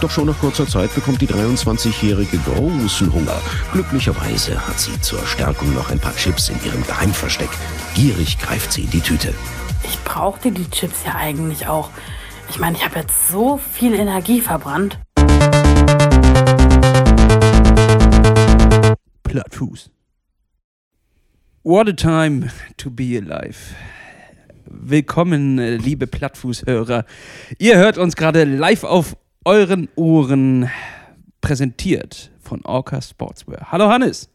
Doch schon nach kurzer Zeit bekommt die 23-Jährige großen Hunger. Glücklicherweise hat sie zur Stärkung noch ein paar Chips in ihrem Geheimversteck. Gierig greift sie in die Tüte. Ich brauchte die Chips ja eigentlich auch. Ich meine, ich habe jetzt so viel Energie verbrannt. Plattfuß. What a time to be alive. Willkommen, äh, liebe Plattfußhörer. Ihr hört uns gerade live auf euren Ohren präsentiert von Orca Sportswear. Hallo Hannes.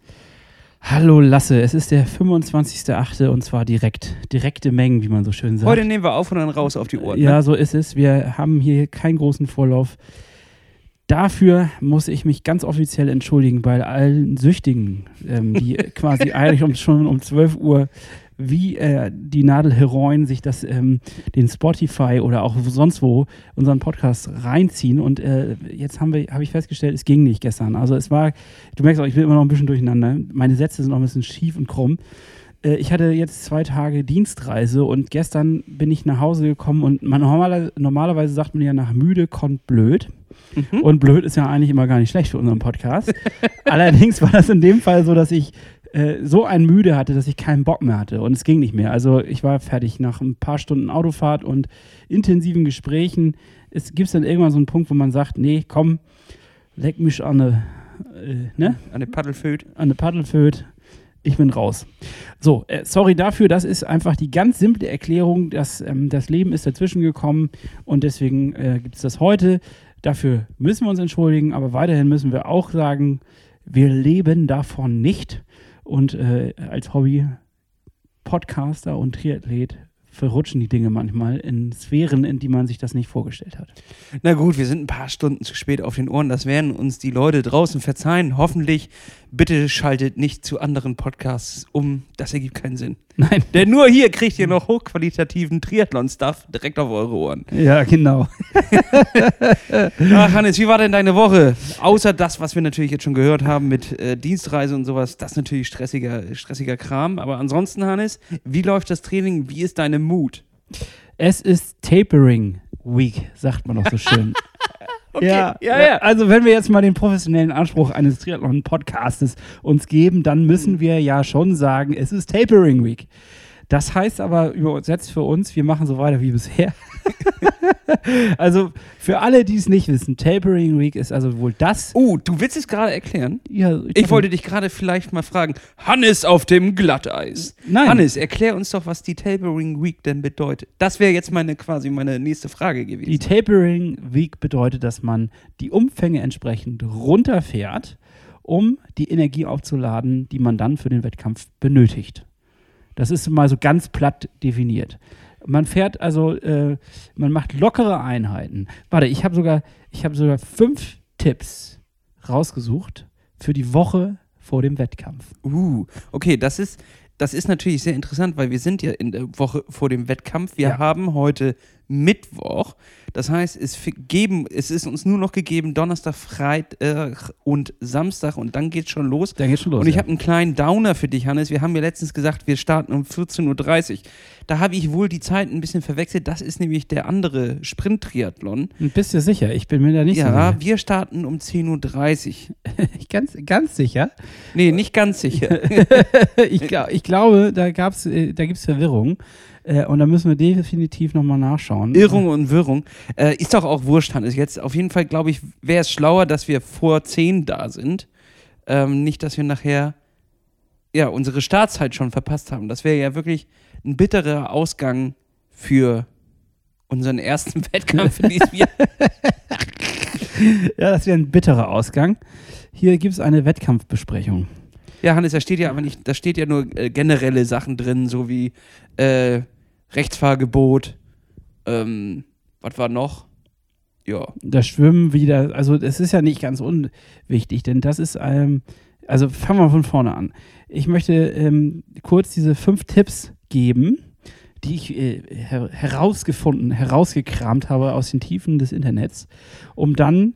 Hallo Lasse, es ist der 25.8. und zwar direkt. Direkte Mengen, wie man so schön sagt. Heute nehmen wir auf und dann raus auf die Ohren. Ja, ne? so ist es. Wir haben hier keinen großen Vorlauf. Dafür muss ich mich ganz offiziell entschuldigen bei allen Süchtigen, ähm, die quasi eigentlich um, schon um 12 Uhr wie äh, die Nadel Heroin sich das ähm, den Spotify oder auch sonst wo unseren Podcast reinziehen und äh, jetzt haben wir habe ich festgestellt, es ging nicht gestern. Also es war, du merkst auch, ich bin immer noch ein bisschen durcheinander. Meine Sätze sind noch ein bisschen schief und krumm. Äh, ich hatte jetzt zwei Tage Dienstreise und gestern bin ich nach Hause gekommen und man normaler, normalerweise sagt man ja nach müde kommt blöd. Mhm. Und blöd ist ja eigentlich immer gar nicht schlecht für unseren Podcast. Allerdings war das in dem Fall so, dass ich äh, so ein müde hatte, dass ich keinen Bock mehr hatte und es ging nicht mehr. Also ich war fertig nach ein paar Stunden Autofahrt und intensiven Gesprächen. Es gibt dann irgendwann so einen Punkt, wo man sagt, nee, komm, leck mich an eine, äh, ne? Eine Paddelföd. an eine Paddelföd. Ich bin raus. So, äh, sorry dafür, das ist einfach die ganz simple Erklärung, dass ähm, das Leben ist dazwischen gekommen und deswegen äh, gibt es das heute. Dafür müssen wir uns entschuldigen, aber weiterhin müssen wir auch sagen, wir leben davon nicht. Und äh, als Hobby-Podcaster und Triathlet verrutschen die Dinge manchmal in Sphären, in die man sich das nicht vorgestellt hat. Na gut, wir sind ein paar Stunden zu spät auf den Ohren. Das werden uns die Leute draußen verzeihen. Hoffentlich. Bitte schaltet nicht zu anderen Podcasts um. Das ergibt keinen Sinn. Nein. Denn nur hier kriegt ihr noch hochqualitativen Triathlon-Stuff direkt auf eure Ohren. Ja, genau. Ach, Hannes, wie war denn deine Woche? Außer das, was wir natürlich jetzt schon gehört haben mit äh, Dienstreise und sowas, das ist natürlich stressiger, stressiger Kram. Aber ansonsten, Hannes, wie läuft das Training? Wie ist deine Mut? Es ist Tapering Week, sagt man doch so schön. Okay, ja, ja. Also wenn wir jetzt mal den professionellen Anspruch eines Triathlon-Podcastes uns geben, dann müssen wir ja schon sagen, es ist Tapering Week. Das heißt aber übersetzt für uns, wir machen so weiter wie bisher. also für alle, die es nicht wissen, Tapering Week ist also wohl das. Oh, du willst es gerade erklären? Ja, Ich wollte dich gerade vielleicht mal fragen, Hannes auf dem Glatteis. Nein. Hannes, erklär uns doch, was die Tapering Week denn bedeutet. Das wäre jetzt meine quasi meine nächste Frage gewesen. Die Tapering Week bedeutet, dass man die Umfänge entsprechend runterfährt, um die Energie aufzuladen, die man dann für den Wettkampf benötigt. Das ist mal so ganz platt definiert. Man fährt also, äh, man macht lockere Einheiten. Warte, ich habe sogar, ich habe sogar fünf Tipps rausgesucht für die Woche vor dem Wettkampf. Uh, okay, das ist, das ist natürlich sehr interessant, weil wir sind ja in der Woche vor dem Wettkampf. Wir Ja. haben heute Mittwoch. Das heißt, es, geben, es ist uns nur noch gegeben Donnerstag, Freitag und Samstag und dann geht's schon los. Da geht's schon los. Und ich ja. habe einen kleinen Downer für dich, Hannes. Wir haben ja letztens gesagt, wir starten um 14.30 Uhr. Da habe ich wohl die Zeit ein bisschen verwechselt. Das ist nämlich der andere Sprint-Triathlon. Bist du sicher? Ich bin mir da nicht Ja, sicher. wir starten um 10.30 Uhr. Ganz, ganz sicher. Nee, nicht ganz sicher. ich, glaub, ich glaube, da, gab's, äh, da gibt es Verwirrung. Äh, und da müssen wir definitiv nochmal nachschauen. Irrung und Wirrung. Äh, ist doch auch wurscht, Hannes. Jetzt auf jeden Fall, glaube ich, wäre es schlauer, dass wir vor 10 da sind. Ähm, nicht, dass wir nachher ja, unsere Startzeit schon verpasst haben. Das wäre ja wirklich ein bitterer Ausgang für unseren ersten Wettkampf in diesem Jahr. Ja, das wäre ein bitterer Ausgang. Hier gibt es eine Wettkampfbesprechung. Ja, Hannes, da steht ja aber nicht, da steht ja nur äh, generelle Sachen drin, so wie äh, Rechtsfahrgebot, ähm, was war noch? Ja. Das Schwimmen wieder, also es ist ja nicht ganz unwichtig, denn das ist, ähm, also fangen wir von vorne an. Ich möchte ähm, kurz diese fünf Tipps geben, die ich äh, her herausgefunden, herausgekramt habe aus den Tiefen des Internets, um dann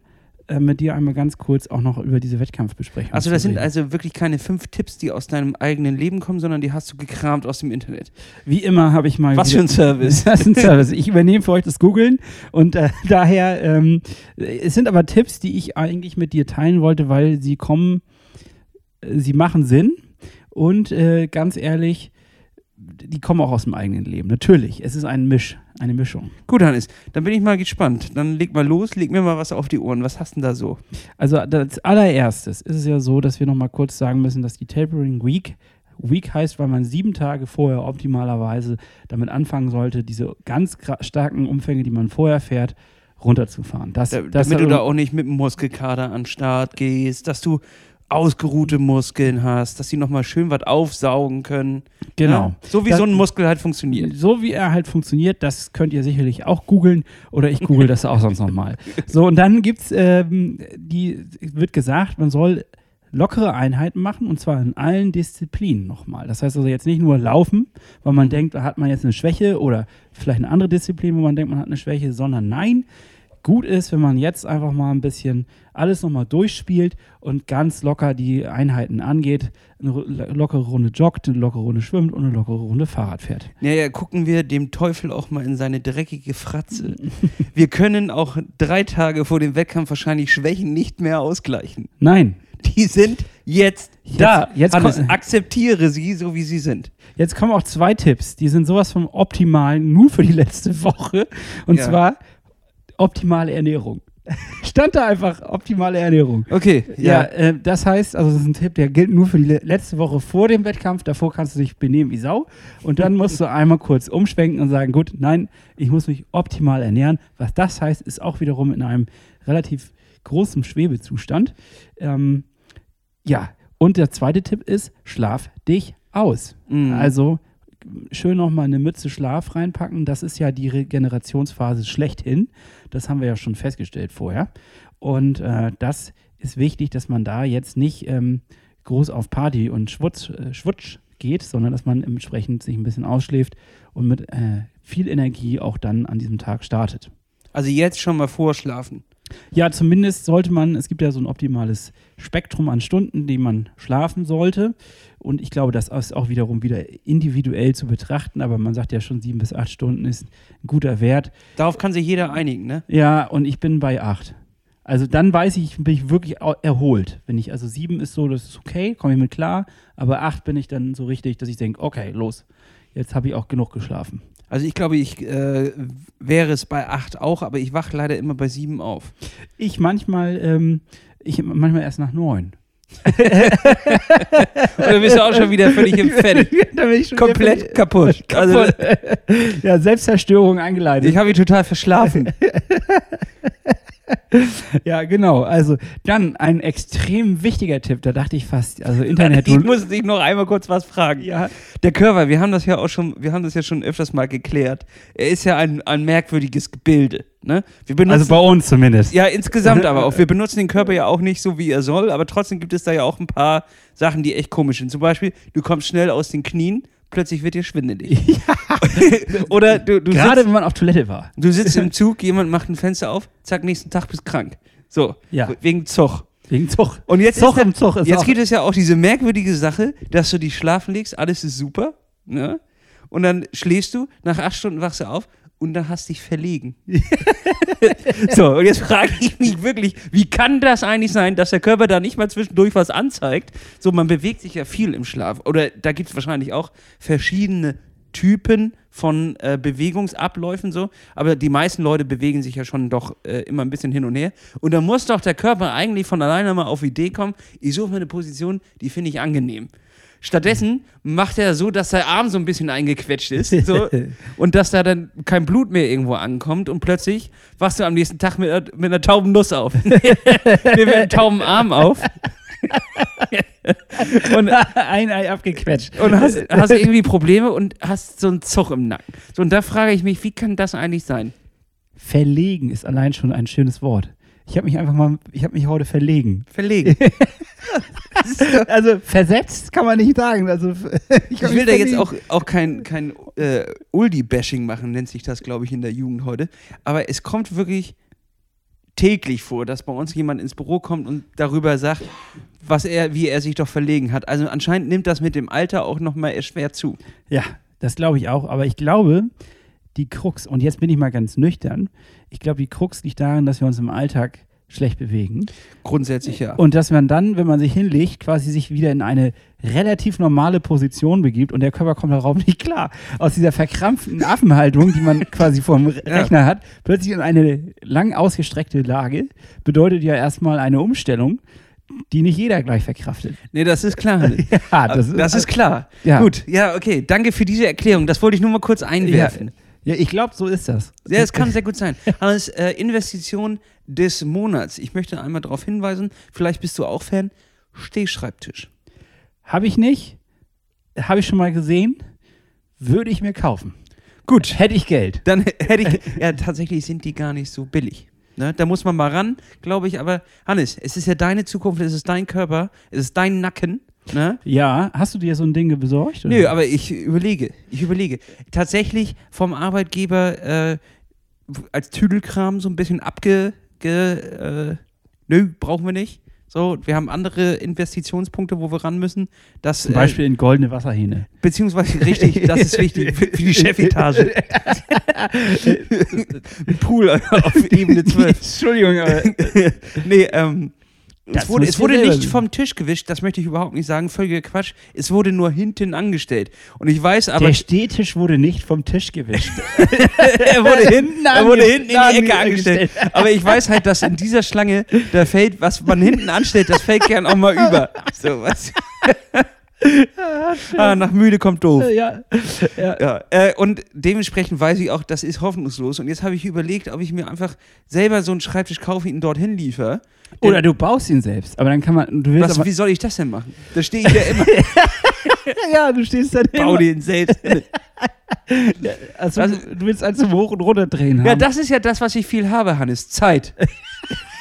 äh, mit dir einmal ganz kurz auch noch über diese Wettkampfbesprechung. Also das sind also wirklich keine fünf Tipps, die aus deinem eigenen Leben kommen, sondern die hast du gekramt aus dem Internet. Wie immer habe ich mal. Was für ein Service. Das ist ein Service. Ich übernehme für euch das Googeln und äh, daher, ähm, es sind aber Tipps, die ich eigentlich mit dir teilen wollte, weil sie kommen, äh, sie machen Sinn und äh, ganz ehrlich, die kommen auch aus dem eigenen Leben. Natürlich, es ist ein Misch, eine Mischung. Gut, Hannes, dann bin ich mal gespannt. Dann leg mal los, leg mir mal was auf die Ohren. Was hast denn da so? Also als allererstes ist es ja so, dass wir noch mal kurz sagen müssen, dass die Tapering Week Week heißt, weil man sieben Tage vorher optimalerweise damit anfangen sollte, diese ganz starken Umfänge, die man vorher fährt, runterzufahren. Das, Da, das damit du da auch nicht mit dem Muskelkater an den Start gehst, dass du ausgeruhte Muskeln hast, dass sie nochmal schön was aufsaugen können. genau. Ja? So wie Das- so ein Muskel halt funktioniert. So wie er halt funktioniert, das könnt ihr sicherlich auch googeln oder ich google das auch sonst nochmal. So, und dann gibt's, ähm, die, wird gesagt, man soll lockere Einheiten machen und zwar in allen Disziplinen nochmal. Das heißt also jetzt nicht nur laufen, weil man denkt, da hat man jetzt eine Schwäche oder vielleicht eine andere Disziplin, wo man denkt, man hat eine Schwäche, sondern nein, gut ist, wenn man jetzt einfach mal ein bisschen alles nochmal durchspielt und ganz locker die Einheiten angeht, eine lockere Runde joggt, eine lockere Runde schwimmt und eine lockere Runde Fahrrad fährt. Naja, gucken wir dem Teufel auch mal in seine dreckige Fratze. Wir können auch drei Tage vor dem Wettkampf wahrscheinlich Schwächen nicht mehr ausgleichen. Nein, Die sind jetzt, da. jetzt Hannes, akzeptiere sie, so wie sie sind. Jetzt kommen auch zwei Tipps, die sind sowas vom Optimalen nur für die letzte Woche. Und Ja. zwar optimale Ernährung. Stand da einfach optimale Ernährung. Okay, Ja, ja. äh, das heißt, also das ist ein Tipp, der gilt nur für die le letzte Woche vor dem Wettkampf. Davor kannst du dich benehmen wie Sau. Und dann musst du einmal kurz umschwenken und sagen, gut, nein, ich muss mich optimal ernähren. Was das heißt, ist auch wiederum in einem relativ großen Schwebezustand. Ähm, ja, und der zweite Tipp ist, schlaf dich aus. Mhm. Also schön nochmal eine Mütze Schlaf reinpacken. Das ist ja die Regenerationsphase schlechthin. Das haben wir ja schon festgestellt vorher. Und äh, das ist wichtig, dass man da jetzt nicht ähm, groß auf Party und Schwutz, äh, Schwutsch geht, sondern dass man entsprechend sich ein bisschen ausschläft und mit äh, viel Energie auch dann an diesem Tag startet. Also jetzt schon mal vorschlafen. Ja, zumindest sollte man, es gibt ja so ein optimales Spektrum an Stunden, die man schlafen sollte. Und ich glaube, das ist auch wiederum wieder individuell zu betrachten, aber man sagt ja schon, sieben bis acht Stunden ist ein guter Wert. Darauf kann sich jeder einigen, ne? Ja, und ich bin bei acht. Also dann weiß ich, bin ich wirklich erholt. Wenn ich, also sieben ist so, das ist okay, komme ich mit klar, aber acht bin ich dann so richtig, dass ich denke, okay, los, jetzt habe ich auch genug geschlafen. Also ich glaube, ich äh, wäre es bei acht auch, aber ich wache leider immer bei sieben auf. Ich manchmal, ähm, ich manchmal erst nach neun. Oder bist du auch schon wieder völlig im Fett? da bin ich schon Komplett wieder- kaputt. Also, ja, Selbstzerstörung eingeleitet. ich habe ihn total verschlafen. ja, genau. Also dann ein extrem wichtiger Tipp. Da dachte ich fast, also Internet. Ich muss dich noch einmal kurz was fragen. ja, Der Körper, wir haben das ja auch schon, wir haben das ja schon öfters mal geklärt. Er ist ja ein, ein merkwürdiges Gebilde. Ne? Wir benutzen, also bei uns zumindest. ja, insgesamt aber auch. Wir benutzen den Körper ja auch nicht so, wie er soll, aber trotzdem gibt es da ja auch ein paar Sachen, die echt komisch sind. Zum Beispiel, du kommst schnell aus den Knien, plötzlich wird dir schwindelig. Oder du, du, Gerade sitzt, wenn man auf Toilette war. du sitzt im Zug, jemand macht ein Fenster auf, zack, nächsten Tag bist krank. So, Ja. wegen Zug. Wegen Zug. Und jetzt, ist im Zug ist jetzt auch- gibt es ja auch diese merkwürdige Sache, dass du dich schlafen legst, alles ist super, ne? Und dann schläfst du, nach acht Stunden wachst du auf und dann hast dich verlegen. so, und jetzt frage ich mich wirklich, wie kann das eigentlich sein, dass der Körper da nicht mal zwischendurch was anzeigt? So, man bewegt sich ja viel im Schlaf. Oder da gibt es wahrscheinlich auch verschiedene Typen von äh, Bewegungsabläufen so, aber die meisten Leute bewegen sich ja schon doch äh, immer ein bisschen hin und her. Und da muss doch der Körper eigentlich von alleine mal auf Idee kommen, ich suche mir eine Position, die finde ich angenehm. Stattdessen macht er so, dass der Arm so ein bisschen eingequetscht ist so, und dass da dann kein Blut mehr irgendwo ankommt und plötzlich wachst du am nächsten Tag mit, einer- mit einer tauben Nuss auf. mit einem tauben Arm auf. und ein Ei abgequetscht. und hast, hast irgendwie Probleme und hast so einen Zug im Nacken. So, und da frage ich mich, wie kann das eigentlich sein? Verlegen ist allein schon ein schönes Wort. Ich habe mich einfach mal, ich habe mich heute verlegen. Verlegen. Also versetzt kann man nicht sagen. Also Ich will da jetzt auch, auch kein, kein äh, Uldi-Bashing machen, nennt sich das, glaube ich, in der Jugend heute. Aber es kommt wirklich täglich vor, dass bei uns jemand ins Büro kommt und darüber sagt, was er, wie er sich doch verlegen hat. Also anscheinend nimmt das mit dem Alter auch noch mal schwer zu. Ja, das glaube ich auch. Aber ich glaube, die Krux, und jetzt bin ich mal ganz nüchtern, ich glaube, die Krux liegt darin, dass wir uns im Alltag schlecht bewegen. Grundsätzlich ja. Und dass man dann, wenn man sich hinlegt, quasi sich wieder in eine relativ normale Position begibt und der Körper kommt darauf nicht klar. Aus dieser verkrampften Affenhaltung, die man quasi vom Rechner hat, plötzlich in eine lang ausgestreckte Lage, bedeutet ja erstmal eine Umstellung, die nicht jeder gleich verkraftet. Nee, das ist klar. Ja, das, das ist klar. Ja. Gut, ja, okay. Danke für diese Erklärung. Das wollte ich nur mal kurz einwerfen. Ja, ich glaube, so ist das. Ja, es kann sehr gut sein. Als äh, Investition des Monats, ich möchte einmal darauf hinweisen, vielleicht bist du auch Fan, Stehschreibtisch. Habe ich nicht, habe ich schon mal gesehen, würde ich mir kaufen. Gut. Hätte ich Geld. Dann hätte ich, ja, tatsächlich sind die gar nicht so billig. Ne? Da muss man mal ran, glaube ich. Aber Hannes, es ist ja deine Zukunft, es ist dein Körper, es ist dein Nacken. Ne? Ja, hast du dir so ein Ding besorgt? Oder? Nö, aber ich überlege, ich überlege. Tatsächlich vom Arbeitgeber äh, als Tüdelkram so ein bisschen abge... Ge, äh, nö, brauchen wir nicht. So, wir haben andere Investitionspunkte, wo wir ran müssen. Das, Zum Beispiel in goldene Wasserhähne. Äh, beziehungsweise, richtig, das ist wichtig für, für die Chefetage. Ein Pool auf Ebene 12. Entschuldigung, aber nee, ähm, Das es wurde, es wurde nicht vom Tisch gewischt, das möchte ich überhaupt nicht sagen, völliger Quatsch. Es wurde nur hinten angestellt. Und ich weiß aber, der Stehtisch wurde nicht vom Tisch gewischt. er wurde hinten, er wurde hinten in die Ecke angestellt. Aber ich weiß halt, dass in dieser Schlange, da fällt, was man hinten anstellt, das fällt gern auch mal über. So, was? ah, nach müde kommt doof. ja. ja. Ja, äh, und dementsprechend weiß ich auch, das ist hoffnungslos. Und jetzt habe ich überlegt, ob ich mir einfach selber so einen Schreibtisch kaufe, ihn dorthin liefere. Oder du baust ihn selbst. Aber dann kann man. Du willst Was, aber, wie soll ich das denn machen? Da stehe ich ja immer, ja, du stehst dann bau immer. den selbst. Also, du, willst also Hoch- und Runterdrehen haben. Ja, das ist ja das, was ich viel habe, Hannes. Zeit.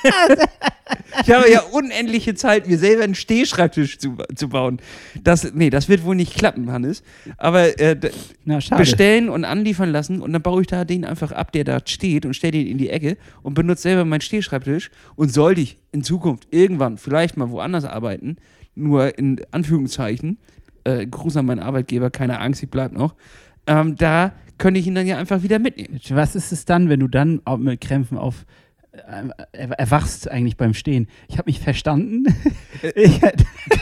ich habe ja unendliche Zeit, mir selber einen Stehschreibtisch zu, zu bauen. Das, nee, das wird wohl nicht klappen, Hannes. Aber äh, Na, bestellen und anliefern lassen und dann baue ich da den einfach ab, der da steht und stelle den in die Ecke und benutze selber meinen Stehschreibtisch. Und sollte ich in Zukunft irgendwann vielleicht mal woanders arbeiten, nur in Anführungszeichen, äh, Gruß an meinen Arbeitgeber, keine Angst, ich bleib noch, ähm, da könnte ich ihn dann ja einfach wieder mitnehmen. Was ist es dann, wenn du dann auch mit Krämpfen auf äh, erwachst eigentlich beim Stehen? Ich habe mich verstanden. ich,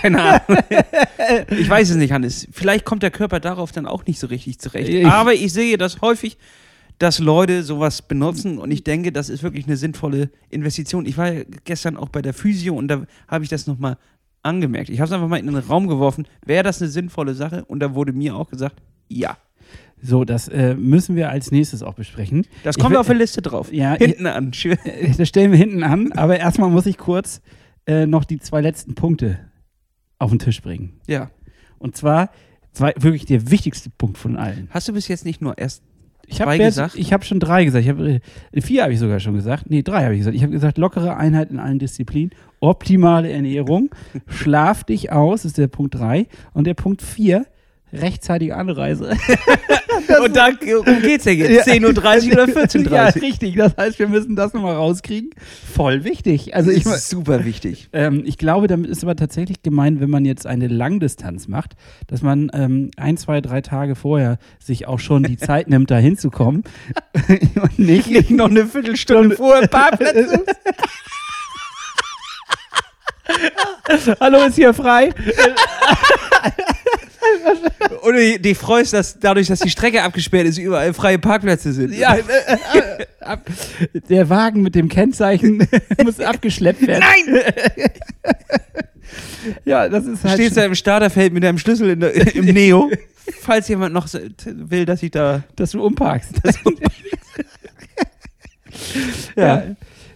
Keine Ahnung. ich weiß es nicht, Hannes. Vielleicht kommt der Körper darauf dann auch nicht so richtig zurecht. Ich- Aber ich sehe das häufig, dass Leute sowas benutzen und ich denke, das ist wirklich eine sinnvolle Investition. Ich war ja gestern auch bei der Physio und da habe ich das nochmal angemerkt. Ich habe es einfach mal in den Raum geworfen. Wäre das eine sinnvolle Sache? Und da wurde mir auch gesagt, ja. So, das äh, müssen wir als nächstes auch besprechen. Das kommt will- auf der Liste drauf. Ja, Hinten an. Schön. Das stellen wir hinten an, aber erstmal muss ich kurz äh, noch die zwei letzten Punkte auf den Tisch bringen. Ja. Und zwar zwei, wirklich der wichtigste Punkt von allen. Hast du bis jetzt nicht nur erst Ich habe Zwei gesagt? ich hab schon drei gesagt. Ich hab, äh, vier habe ich sogar schon gesagt. Nee, drei habe ich gesagt. Ich habe gesagt, lockere Einheit in allen Disziplinen, optimale Ernährung, schlaf dich aus, ist der Punkt drei. Und der Punkt vier, rechtzeitige Anreise. Und da geht's ja jetzt. 10.30 Uhr oder 14.30 Uhr. ja, richtig. Das heißt, wir müssen das nochmal rauskriegen. Voll wichtig. Also ich, super wichtig. ähm, ich glaube, damit ist aber tatsächlich gemeint, wenn man jetzt eine Langdistanz macht, dass man ähm, ein, zwei, drei Tage vorher sich auch schon die Zeit nimmt, da hinzukommen. und nicht, Nicht noch eine Viertelstunde vorher Parkplatz suchst. Hallo, ist hier frei? Oder die, die freust, dass dadurch, dass die Strecke abgesperrt ist, überall freie Parkplätze sind. Ja, der Wagen mit dem Kennzeichen muss abgeschleppt werden. Nein! Ja, das ist Du halt. stehst da im Starterfeld mit deinem Schlüssel in der, im Neo. Falls jemand noch will, dass ich da. dass du umparkst. ja.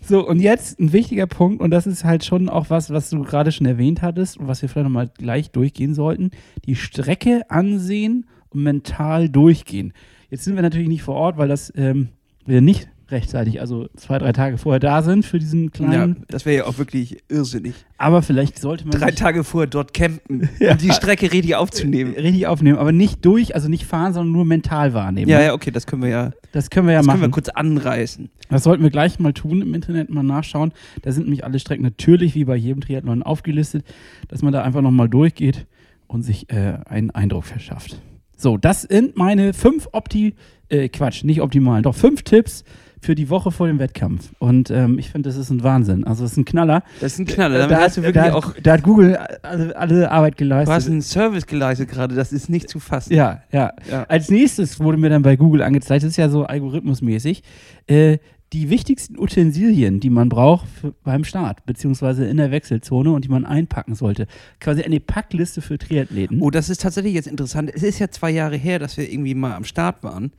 So, und jetzt ein wichtiger Punkt, und das ist halt schon auch was, was du gerade schon erwähnt hattest und was wir vielleicht nochmal gleich durchgehen sollten: die Strecke ansehen und mental durchgehen. Jetzt sind wir natürlich nicht vor Ort, weil das ähm, wir nicht rechtzeitig, also zwei, drei Tage vorher da sind für diesen Ja, kleinen. das wäre ja auch wirklich irrsinnig. Aber vielleicht sollte man Drei Tage vorher dort campen, Ja. um die Strecke richtig aufzunehmen. richtig aufnehmen, aber nicht durch, also nicht fahren, sondern nur mental wahrnehmen. Ja, ja, okay, das können wir ja, Das können wir ja das können machen. wir kurz anreißen. Das sollten wir gleich mal tun, im Internet mal nachschauen. Da sind nämlich alle Strecken natürlich wie bei jedem Triathlon aufgelistet, dass man da einfach nochmal durchgeht und sich äh, einen Eindruck verschafft. So, das sind meine fünf Opti, äh, Quatsch, nicht optimalen, doch fünf Tipps für die Woche vor dem Wettkampf. Und ähm, ich finde, das ist ein Wahnsinn. Also, das ist ein Knaller. Das ist ein Knaller. Damit da, hast du wirklich da, auch, da hat Google alle, alle Arbeit du hast geleistet. einen Service geleistet gerade, das ist nicht zu fassen. Ja, ja, Ja. Als nächstes wurde mir dann bei Google angezeigt, das ist ja so algorithmusmäßig, äh, die wichtigsten Utensilien, die man braucht für, beim Start, beziehungsweise in der Wechselzone und die man einpacken sollte. Quasi eine Packliste für Triathleten. Oh, das ist tatsächlich jetzt interessant. Es ist ja zwei Jahre her, dass wir irgendwie mal am Start waren.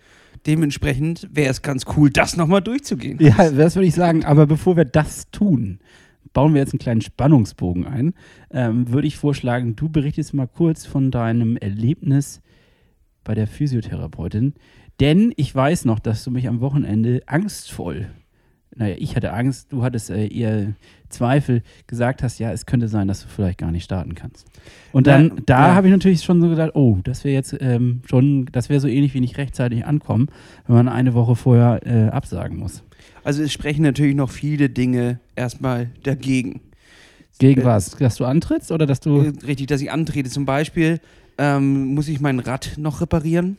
Dementsprechend wäre es ganz cool, das nochmal durchzugehen. Ja, das würde ich sagen. Aber bevor wir das tun, bauen wir jetzt einen kleinen Spannungsbogen ein. Ähm, würde ich vorschlagen, du berichtest mal kurz von deinem Erlebnis bei der Physiotherapeutin. Denn ich weiß noch, dass du mich am Wochenende angstvoll, naja, ich hatte Angst, du hattest äh, eher Zweifel, gesagt hast, ja, es könnte sein, dass du vielleicht gar nicht starten kannst. Und dann, Ja, da ja. habe ich natürlich schon so gedacht, oh, das wäre jetzt ähm, schon, das wäre so ähnlich wie nicht rechtzeitig ankommen, wenn man eine Woche vorher äh, absagen muss. Also es sprechen natürlich noch viele Dinge erstmal dagegen. Gegen Äh, was? Dass du antrittst oder dass du. Äh, Richtig, dass ich antrete. Zum Beispiel ähm, muss ich mein Rad noch reparieren.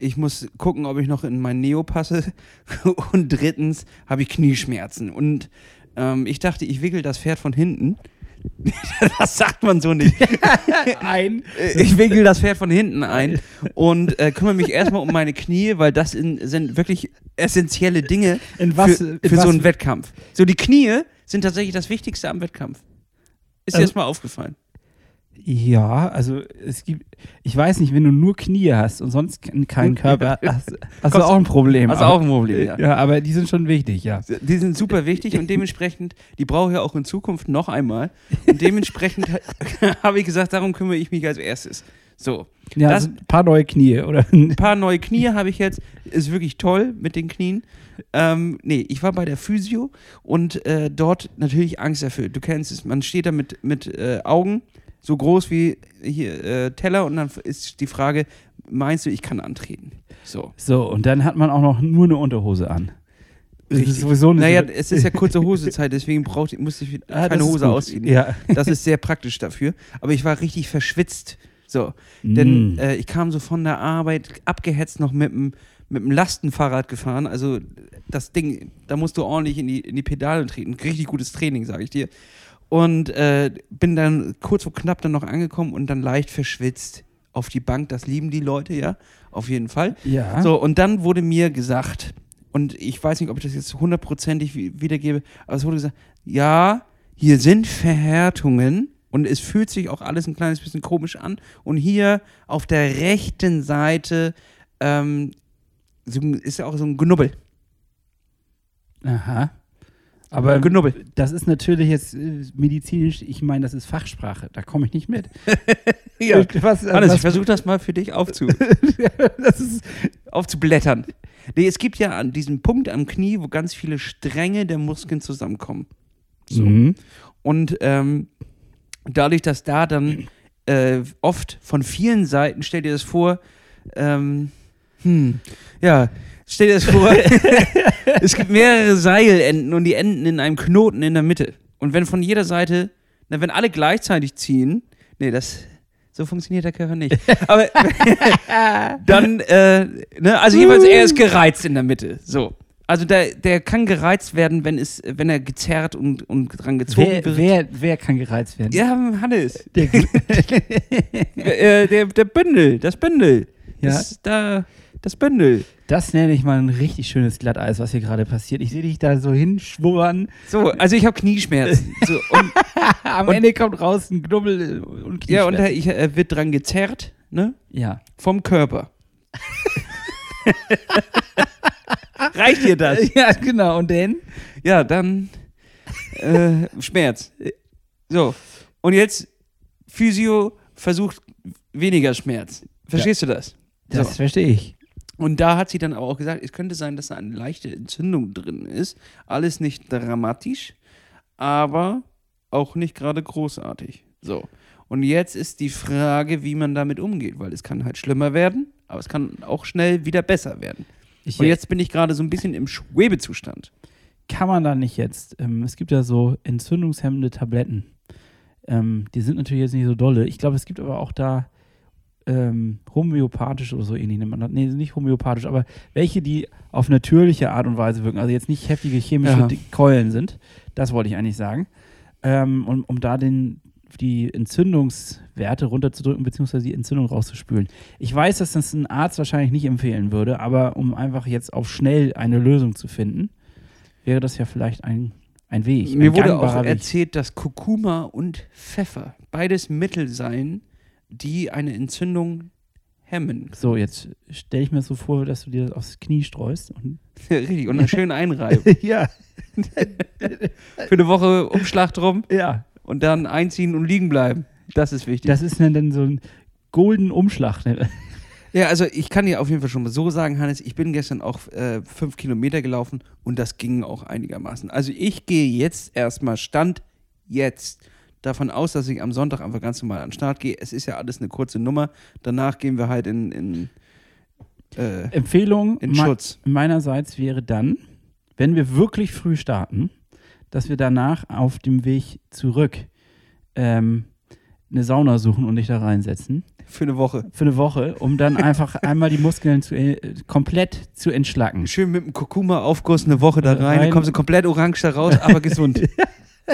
Ich muss gucken, ob ich noch in mein Neo passe. Und drittens habe ich Knieschmerzen. Und ähm, ich dachte, ich wickel das Pferd von hinten. das sagt man so nicht. ein. Ich wickel das Pferd von hinten ein und äh, kümmere mich erstmal um meine Knie, weil das in, sind wirklich essentielle Dinge In was? für, für so einen Wettkampf. So, die Knie sind tatsächlich das Wichtigste am Wettkampf. Ist dir Also- das mal aufgefallen? Ja, also es gibt. Ich weiß nicht, wenn du nur Knie hast und sonst ke- keinen Körper hast, hast du auch ein Problem. Hast du auch ein Problem, ja. ja, aber die sind schon wichtig, ja. Die sind super wichtig und dementsprechend, die brauche ich auch in Zukunft noch einmal. Und dementsprechend habe ich gesagt, darum kümmere ich mich als erstes. So, Ja, Das- also ein paar neue Knie, oder? ein paar neue Knie habe ich jetzt. Ist wirklich toll mit den Knien. Ähm, nee, ich war bei der Physio und äh, dort natürlich Angst erfüllt. Du kennst es, man steht da mit, mit äh, Augen so groß wie hier äh, Teller und dann ist die Frage, meinst du, ich kann antreten? So. So, und dann hat man auch noch nur eine Unterhose an. Das Richtig. ist sowieso eine Naja, es ist ja kurze Hosezeit, deswegen brauchte, musste ich Ah, keine das Hose gut. ausziehen. Ja. Das ist sehr praktisch dafür. Aber ich war richtig verschwitzt. So. Denn Mm. äh, ich kam so von der Arbeit abgehetzt noch mit dem mit dem Lastenfahrrad gefahren. Also das Ding, da musst du ordentlich in die, in die Pedale treten. Richtig gutes Training, sage ich dir. Und äh, bin dann kurz vor knapp dann noch angekommen und dann leicht verschwitzt auf die Bank. Das lieben die Leute, ja, auf jeden Fall. ja. So, und dann wurde mir gesagt, und ich weiß nicht, ob ich das jetzt hundertprozentig wi- wiedergebe, aber es wurde gesagt, ja, hier sind Verhärtungen und es fühlt sich auch alles ein kleines bisschen komisch an. Und hier auf der rechten Seite ähm, ist ja auch so ein Genubbel. Aha. Aber Genubbel. das ist natürlich jetzt äh, medizinisch, ich meine, das ist Fachsprache, da komme ich nicht mit. Ja. Was, äh, Hannes, was, ich versuche das mal für dich aufzu ist, aufzublättern. Nee, es gibt ja an diesem Punkt am Knie, wo ganz viele Stränge der Muskeln zusammenkommen. So. Mhm. Und ähm, dadurch, dass da dann äh, oft von vielen Seiten, stell dir das vor, ähm, hm, ja, stell dir das vor, es gibt mehrere Seilenden und die enden in einem Knoten in der Mitte. Und wenn von jeder Seite, na, wenn alle gleichzeitig ziehen, nee, das, so funktioniert der Körper nicht. Aber dann, äh, ne, also jeweils, er ist gereizt in der Mitte, so. Also der, der kann gereizt werden, wenn, es, wenn er gezerrt und, und dran gezogen wer, wird. wer, wer kann gereizt werden? Ja, Hannes. Der, äh, der, der Bündel, das Bündel. Ja. Das, da, das Bündel. das nenne ich mal ein richtig schönes Glatteis, was hier gerade passiert. Ich sehe dich da so hinschwubbern. So, also ich habe Knieschmerzen. So, und, Am Und- Ende kommt raus ein Knubbel und ja, und Knieschmerzen. er, ich, er wird dran gezerrt, ne? ja. Vom Körper. Reicht dir das? Ja, genau. Und dann? Ja, dann äh, Schmerz. So, und jetzt Physio versucht weniger Schmerz. Verstehst du das? Das So. verstehe ich. Und da hat sie dann aber auch gesagt, es könnte sein, dass da eine leichte Entzündung drin ist. Alles nicht dramatisch, aber auch nicht gerade großartig. So. Und jetzt ist die Frage, wie man damit umgeht, weil es kann halt schlimmer werden, aber es kann auch schnell wieder besser werden. Ich, Und jetzt bin ich gerade so ein bisschen im Schwebezustand. kann man da nicht jetzt, ähm, es gibt ja so entzündungshemmende Tabletten. Ähm, die sind natürlich jetzt nicht so dolle. Ich glaube, es gibt aber auch da ähm, homöopathisch oder so ähnlich nennt man das. Nee, nicht homöopathisch, aber welche, die auf natürliche Art und Weise wirken. Also jetzt nicht heftige chemische Ja. Keulen sind. Das wollte ich eigentlich sagen. Ähm, und um da den, die Entzündungswerte runterzudrücken, beziehungsweise die Entzündung rauszuspülen. Ich weiß, dass das ein Arzt wahrscheinlich nicht empfehlen würde, aber um einfach jetzt auf schnell eine Lösung zu finden, wäre das ja vielleicht ein, ein Weg. Mir ein wurde auch Weg. erzählt, dass Kurkuma und Pfeffer beides Mittel seien, die eine Entzündung hemmen. So, jetzt stelle ich mir so vor, dass du dir das aufs Knie streust. Und Richtig, und dann schön einreiben. ja, Für eine Woche Umschlag drum ja. und dann einziehen und liegen bleiben. Das ist wichtig. Das ist dann, dann so ein golden Umschlag. Ne? ja, also ich kann dir auf jeden Fall schon mal so sagen, Hannes, ich bin gestern auch äh, fünf Kilometer gelaufen und das ging auch einigermaßen. Also ich gehe jetzt erstmal, Stand jetzt, davon aus, dass ich am Sonntag einfach ganz normal an den Start gehe. Es ist ja alles eine kurze Nummer. Danach gehen wir halt in, in, äh, Empfehlung in Schutz. meinerseits wäre dann, wenn wir wirklich früh starten, dass wir danach auf dem Weg zurück ähm, eine Sauna suchen und dich da reinsetzen. Für eine Woche. Für eine Woche, um dann einfach einmal die Muskeln zu, äh, komplett zu entschlacken. Schön mit dem Kurkuma-Aufguss eine Woche da rein, Rein. dann kommst du komplett orange da raus, aber gesund.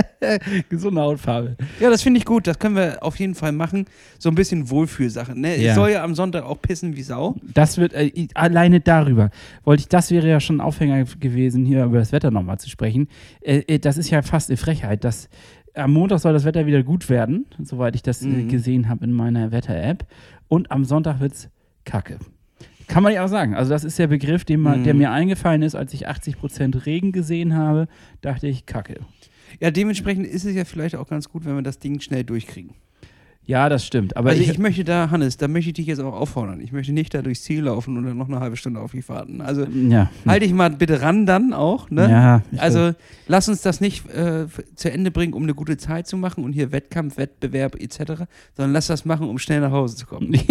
Gesunde Hautfarbe. Ja, das finde ich gut. Das können wir auf jeden Fall machen. So ein bisschen Wohlfühlsache. Ne? Ja. Ich soll ja am Sonntag auch pissen wie Sau. Das wird, äh, ich- alleine darüber, wollte ich, das wäre ja schon ein Aufhänger gewesen, hier über das Wetter nochmal zu sprechen. Äh, äh, das ist ja fast eine Frechheit, dass am Montag soll das Wetter wieder gut werden, soweit ich das äh, Mhm. gesehen habe in meiner Wetter-App. Und am Sonntag wird es kacke. Kann man ja auch sagen. Also, das ist der Begriff, man, Mhm. der mir eingefallen ist, als ich 80% Regen gesehen habe, dachte ich, kacke. Ja, dementsprechend ist es ja vielleicht auch ganz gut, wenn wir das Ding schnell durchkriegen. Ja, das stimmt. Aber also ich, ich, möchte da, Hannes, da möchte ich dich jetzt auch auffordern. Ich möchte nicht da durchs Ziel laufen und dann noch eine halbe Stunde auf dich warten. Also ja. halt dich mal bitte ran dann auch, ne? Ja, ich Also lass uns das nicht äh, zu Ende bringen, um eine gute Zeit zu machen und hier Wettkampf, Wettbewerb etc., sondern lass das machen, um schnell nach Hause zu kommen.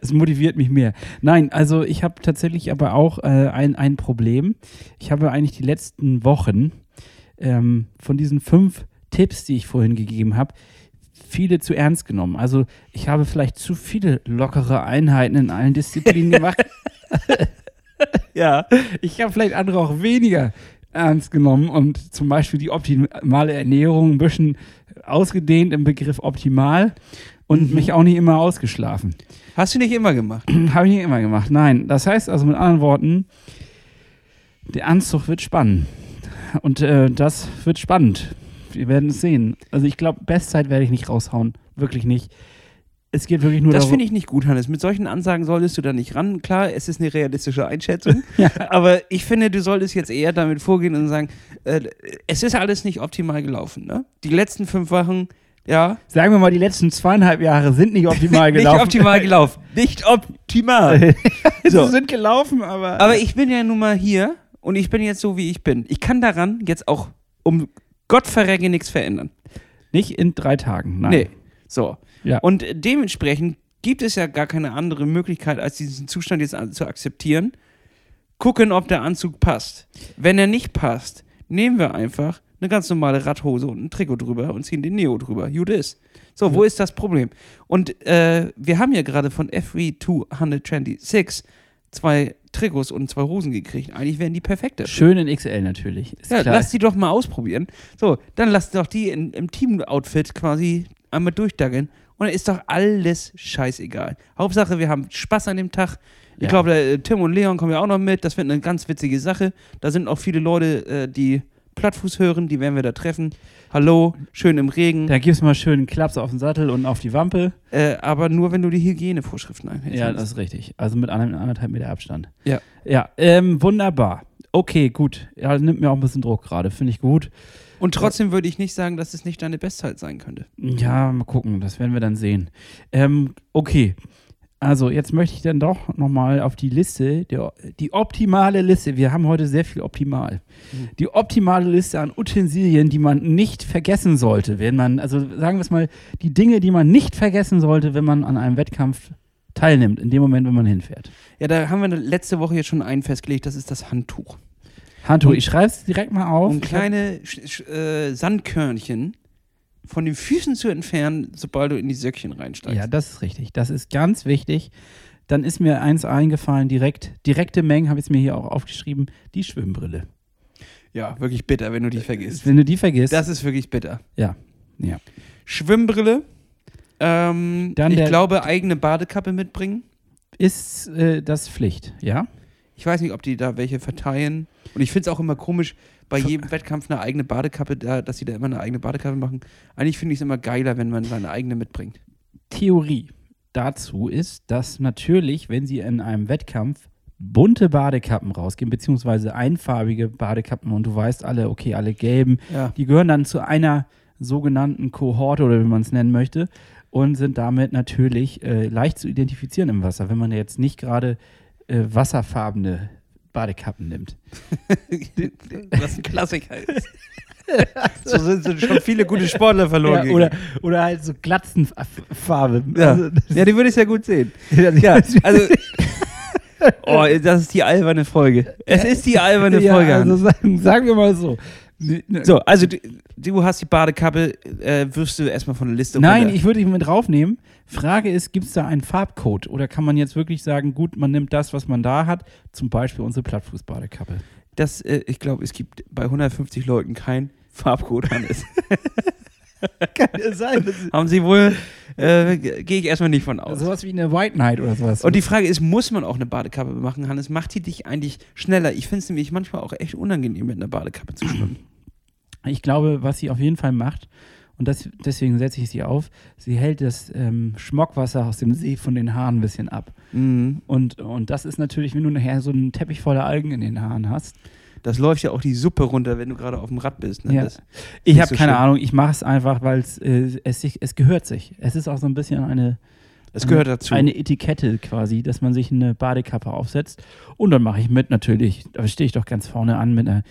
Es motiviert mich mehr. Nein, also ich habe tatsächlich aber auch äh, ein, ein Problem. Ich habe eigentlich die letzten Wochen ähm, von diesen fünf Tipps, die ich vorhin gegeben habe, viele zu ernst genommen. Also ich habe vielleicht zu viele lockere Einheiten in allen Disziplinen gemacht. ja, ich habe vielleicht andere auch weniger ernst genommen und zum Beispiel die optimale Ernährung ein bisschen ausgedehnt im Begriff optimal und Mhm. mich auch nicht immer ausgeschlafen. Hast du nicht immer gemacht? Habe ich nicht immer gemacht. Nein, das heißt also mit anderen Worten, der Anzug wird spannend. Und äh, das wird spannend. Wir werden es sehen. Also ich glaube, Bestzeit werde ich nicht raushauen. Wirklich nicht. Es geht wirklich nur Das finde ich nicht gut, Hannes. Mit solchen Ansagen solltest du da nicht ran. Klar, es ist eine realistische Einschätzung. Ja. Aber ich finde, du solltest jetzt eher damit vorgehen und sagen, äh, es ist alles nicht optimal gelaufen. Ne? Die letzten fünf Wochen, ja, Sagen wir mal, die letzten zweieinhalb Jahre sind nicht optimal gelaufen. nicht optimal gelaufen. Nicht optimal. Sie So. sind gelaufen, aber. Aber ich bin ja nun mal hier und ich bin jetzt so, wie ich bin. Ich kann daran jetzt auch um Gott verrecke nichts verändern. nicht in drei Tagen. Nein. Nee. So. Ja. Und dementsprechend gibt es ja gar keine andere Möglichkeit, als diesen Zustand jetzt zu akzeptieren. Gucken, ob der Anzug passt. Wenn er nicht passt, nehmen wir einfach eine ganz normale Radhose und ein Trikot drüber und ziehen den Neo drüber. Gut ist. So, wo ist das Problem? Und äh, wir haben ja gerade von FV226 zwei Trikots und zwei Hosen gekriegt. Eigentlich wären die perfekt dafür. Schön in XL natürlich. Ist Ja, klar. lass die doch mal ausprobieren. So, dann lass doch die in, im Team-Outfit quasi einmal durchdaggeln. Und dann ist doch alles scheißegal. Hauptsache, wir haben Spaß an dem Tag. Ich Ja. glaube, äh, Tim und Leon kommen ja auch noch mit. Das wird eine ganz witzige Sache. Da sind auch viele Leute, äh, die Plattfuß hören. Die werden wir da treffen. Hallo, schön im Regen. Da gibst du mal schön einen Klaps auf den Sattel und auf die Wampe. Äh, aber nur, wenn du die Hygienevorschriften einhältst. Ja, das ist richtig. Also mit einem anderthalb Meter Abstand. Ja. Ja, ähm, wunderbar. Okay, gut. Ja, nimmt mir auch ein bisschen Druck gerade. Finde ich gut. und trotzdem würde ich nicht sagen, dass es nicht deine Bestzeit sein könnte. Ja, mal gucken. Das werden wir dann sehen. Ähm, okay. Also, jetzt möchte ich dann doch nochmal auf die Liste, die, die optimale Liste. Wir haben heute sehr viel optimal. Mhm. Die optimale Liste an Utensilien, die man nicht vergessen sollte, wenn man, also sagen wir es mal, die Dinge, die man nicht vergessen sollte, wenn man an einem Wettkampf teilnimmt, in dem Moment, wenn man hinfährt. Ja, da haben wir letzte Woche jetzt schon einen festgelegt, das ist das Handtuch. Handtuch, ich schreibe es direkt mal auf. Um kleine Sch Sch äh, Sandkörnchen von den Füßen zu entfernen, sobald du in die Söckchen reinsteigst. Ja, das ist richtig. Das ist ganz wichtig. Dann ist mir eins eingefallen, direkt, direkte Mengen, habe ich es mir hier auch aufgeschrieben, die Schwimmbrille. ja, wirklich bitter, wenn du die vergisst. Wenn du die vergisst, Das ist wirklich bitter. ja, ja. Schwimmbrille. Ähm, Dann ich glaube, eigene Badekappe mitbringen. Ist äh, das Pflicht, ja? Ich weiß nicht, ob die da welche verteilen. Und ich finde es auch immer komisch, bei jedem Wettkampf eine eigene Badekappe, da, dass sie da immer eine eigene Badekappe machen. Eigentlich finde ich es immer geiler, wenn man seine eigene mitbringt. Theorie dazu ist, dass natürlich, wenn sie in einem Wettkampf bunte Badekappen rausgehen, beziehungsweise einfarbige Badekappen und du weißt alle, okay, alle gelben, Ja. die gehören dann zu einer sogenannten Kohorte oder wie man es nennen möchte und sind damit natürlich äh, leicht zu identifizieren im Wasser, wenn man jetzt nicht gerade äh, wasserfarbene Badekappen nimmt. Was ein Klassiker ist. so sind, schon viele gute Sportler verloren. Ja, oder, oder halt so Glatzenfarbe. Ja. Also, ja, die würde ich sehr gut sehen. ja, also. Oh, das ist die alberne Folge. Es ist die alberne ja, Folge. also sagen, sagen wir mal so. So, also du, du hast die Badekappe, äh, wirfst du erstmal von der Liste Nein, runter. ich würde ihn mit draufnehmen. Frage ist, gibt es da einen Farbcode? Oder kann man jetzt wirklich sagen, gut, man nimmt das, was man da hat, zum Beispiel unsere Plattfußbadekappe? Das, äh, ich glaube, es gibt bei 150 Leuten kein Farbcode, Hannes. Kann ja sein. Haben sie wohl, äh, gehe ich erstmal nicht von aus. sowas wie eine White Knight oder sowas. Und die Frage ist, muss man auch eine Badekappe machen, Hannes? Macht die dich eigentlich schneller? Ich finde es nämlich manchmal auch echt unangenehm, mit einer Badekappe zu schwimmen. ich glaube, was sie auf jeden Fall macht, und das, deswegen setze ich sie auf, sie hält das ähm, Schmockwasser aus dem See von den Haaren ein bisschen ab. Mhm. Und, und das ist natürlich, wenn du nachher so einen Teppich voller Algen in den Haaren hast. Das läuft ja auch die Suppe runter, wenn du gerade auf dem Rad bist. Ne? Ja. Ich habe so keine schlimm. Ahnung, ich mache es einfach, weil äh, es sich, es gehört sich. Es ist auch so ein bisschen eine, das gehört dazu. eine Etikette quasi, dass man sich eine Badekappe aufsetzt. Und dann mache ich mit natürlich, da stehe ich doch ganz vorne an mit einer,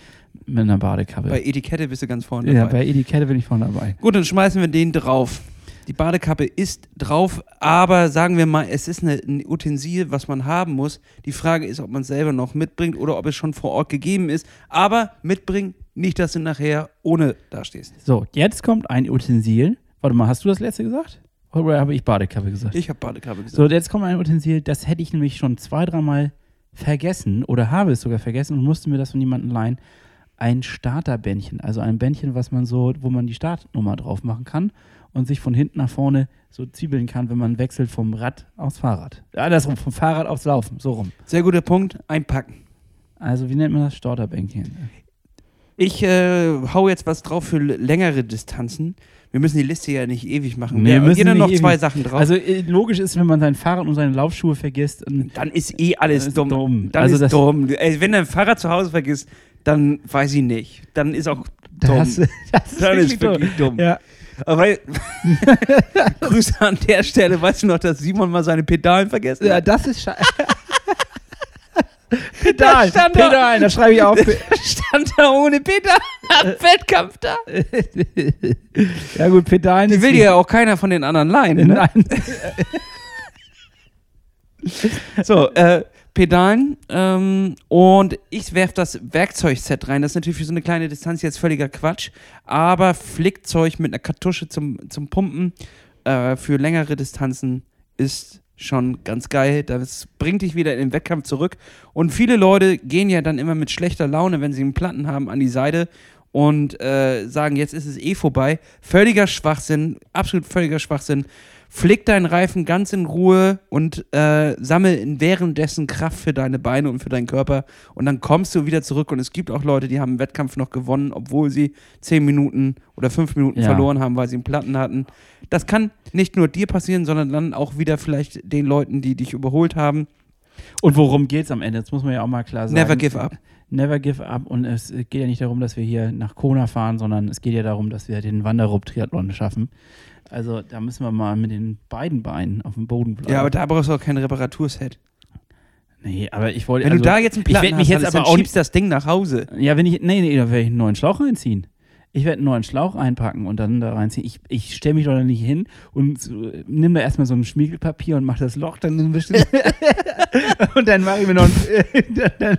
mit einer Badekappe. bei Etikette bist du ganz vorne ja, dabei. bei Etikette bin ich vorne dabei. Gut, dann schmeißen wir den drauf. Die Badekappe ist drauf, aber sagen wir mal, es ist eine, ein Utensil, was man haben muss. Die Frage ist, ob man es selber noch mitbringt oder ob es schon vor Ort gegeben ist. Aber mitbringen, nicht, dass du nachher ohne dastehst. So, jetzt kommt ein Utensil. Warte mal, hast du das letzte gesagt? Oder habe ich Badekappe gesagt? Ich habe Badekappe gesagt. So, jetzt kommt ein Utensil, das hätte ich nämlich schon zwei, dreimal vergessen oder habe es sogar vergessen und musste mir das von jemandem leihen. Ein Starterbändchen, also ein Bändchen, was man so, wo man die Startnummer drauf machen kann und sich von hinten nach vorne so zwiebeln kann, wenn man wechselt vom Rad aufs Fahrrad. Andersrum, vom Fahrrad aufs Laufen, so rum. Sehr guter Punkt, einpacken. Also, wie nennt man das Starterbändchen? Ich äh, hau jetzt was drauf für längere Distanzen. Wir müssen die Liste ja nicht ewig machen. Nee, wir müssen gehen dann noch zwei Sachen drauf. Also, äh, logisch ist, wenn man sein Fahrrad und seine Laufschuhe vergisst. Dann ist eh alles dumm. dumm. Dann Also ist dumm. Ey, wenn dein Fahrrad zu Hause vergisst, dann weiß ich nicht. Dann ist auch dumm. das, das ist dann wirklich ist wirklich dumm. Ja. Aber weil, Grüße an der Stelle. Weißt du noch, dass Simon mal seine Pedalen vergessen Ja, hat? das ist scheiße. Pedal, da. Pedal, da schreibe ich auf. Stand da ohne Pedal am Wettkampf da. ja gut, Pedalen Die will dir ja auch keiner von den anderen leihen. Ne? Nein. So, äh, Pedalen ähm, und ich werfe das Werkzeugset rein. Das ist natürlich für so eine kleine Distanz jetzt völliger Quatsch, aber Flickzeug mit einer Kartusche zum, zum Pumpen äh, für längere Distanzen ist schon ganz geil. Das bringt dich wieder in den Wettkampf zurück. Und viele Leute gehen ja dann immer mit schlechter Laune, wenn sie einen Platten haben, an die Seite und äh, sagen, jetzt ist es eh vorbei. Völliger Schwachsinn, absolut völliger Schwachsinn. Flick deinen Reifen ganz in Ruhe und äh, sammel währenddessen Kraft für deine Beine und für deinen Körper. Und dann kommst du wieder zurück. Und es gibt auch Leute, die haben einen Wettkampf noch gewonnen, obwohl sie 10 Minuten oder 5 Minuten Ja. verloren haben, weil sie einen Platten hatten. Das kann nicht nur dir passieren, sondern dann auch wieder vielleicht den Leuten, die dich überholt haben. Und worum geht's am Ende? Das muss man ja auch mal klar sagen. Never give up. never give up. Und es geht ja nicht darum, dass wir hier nach Kona fahren, sondern es geht ja darum, dass wir den Wanderrup-Triathlon schaffen. Also da müssen wir mal mit den beiden Beinen auf dem Boden bleiben. Ja, aber da brauchst du auch kein Reparaturset. nee, aber ich wollte. Wenn also, du da jetzt einen Platten ich mich hast, jetzt aber auch schiebst das Ding nach Hause. Ja, wenn ich. Nee, nee, da werde ich einen neuen Schlauch reinziehen. Ich werde einen neuen Schlauch einpacken und dann da reinziehen. Ich, ich stelle mich doch da nicht hin und so, nimm da erstmal so ein Schmiegelpapier und mach das Loch dann ein bisschen. und dann mache ich mir noch ein, dann, dann,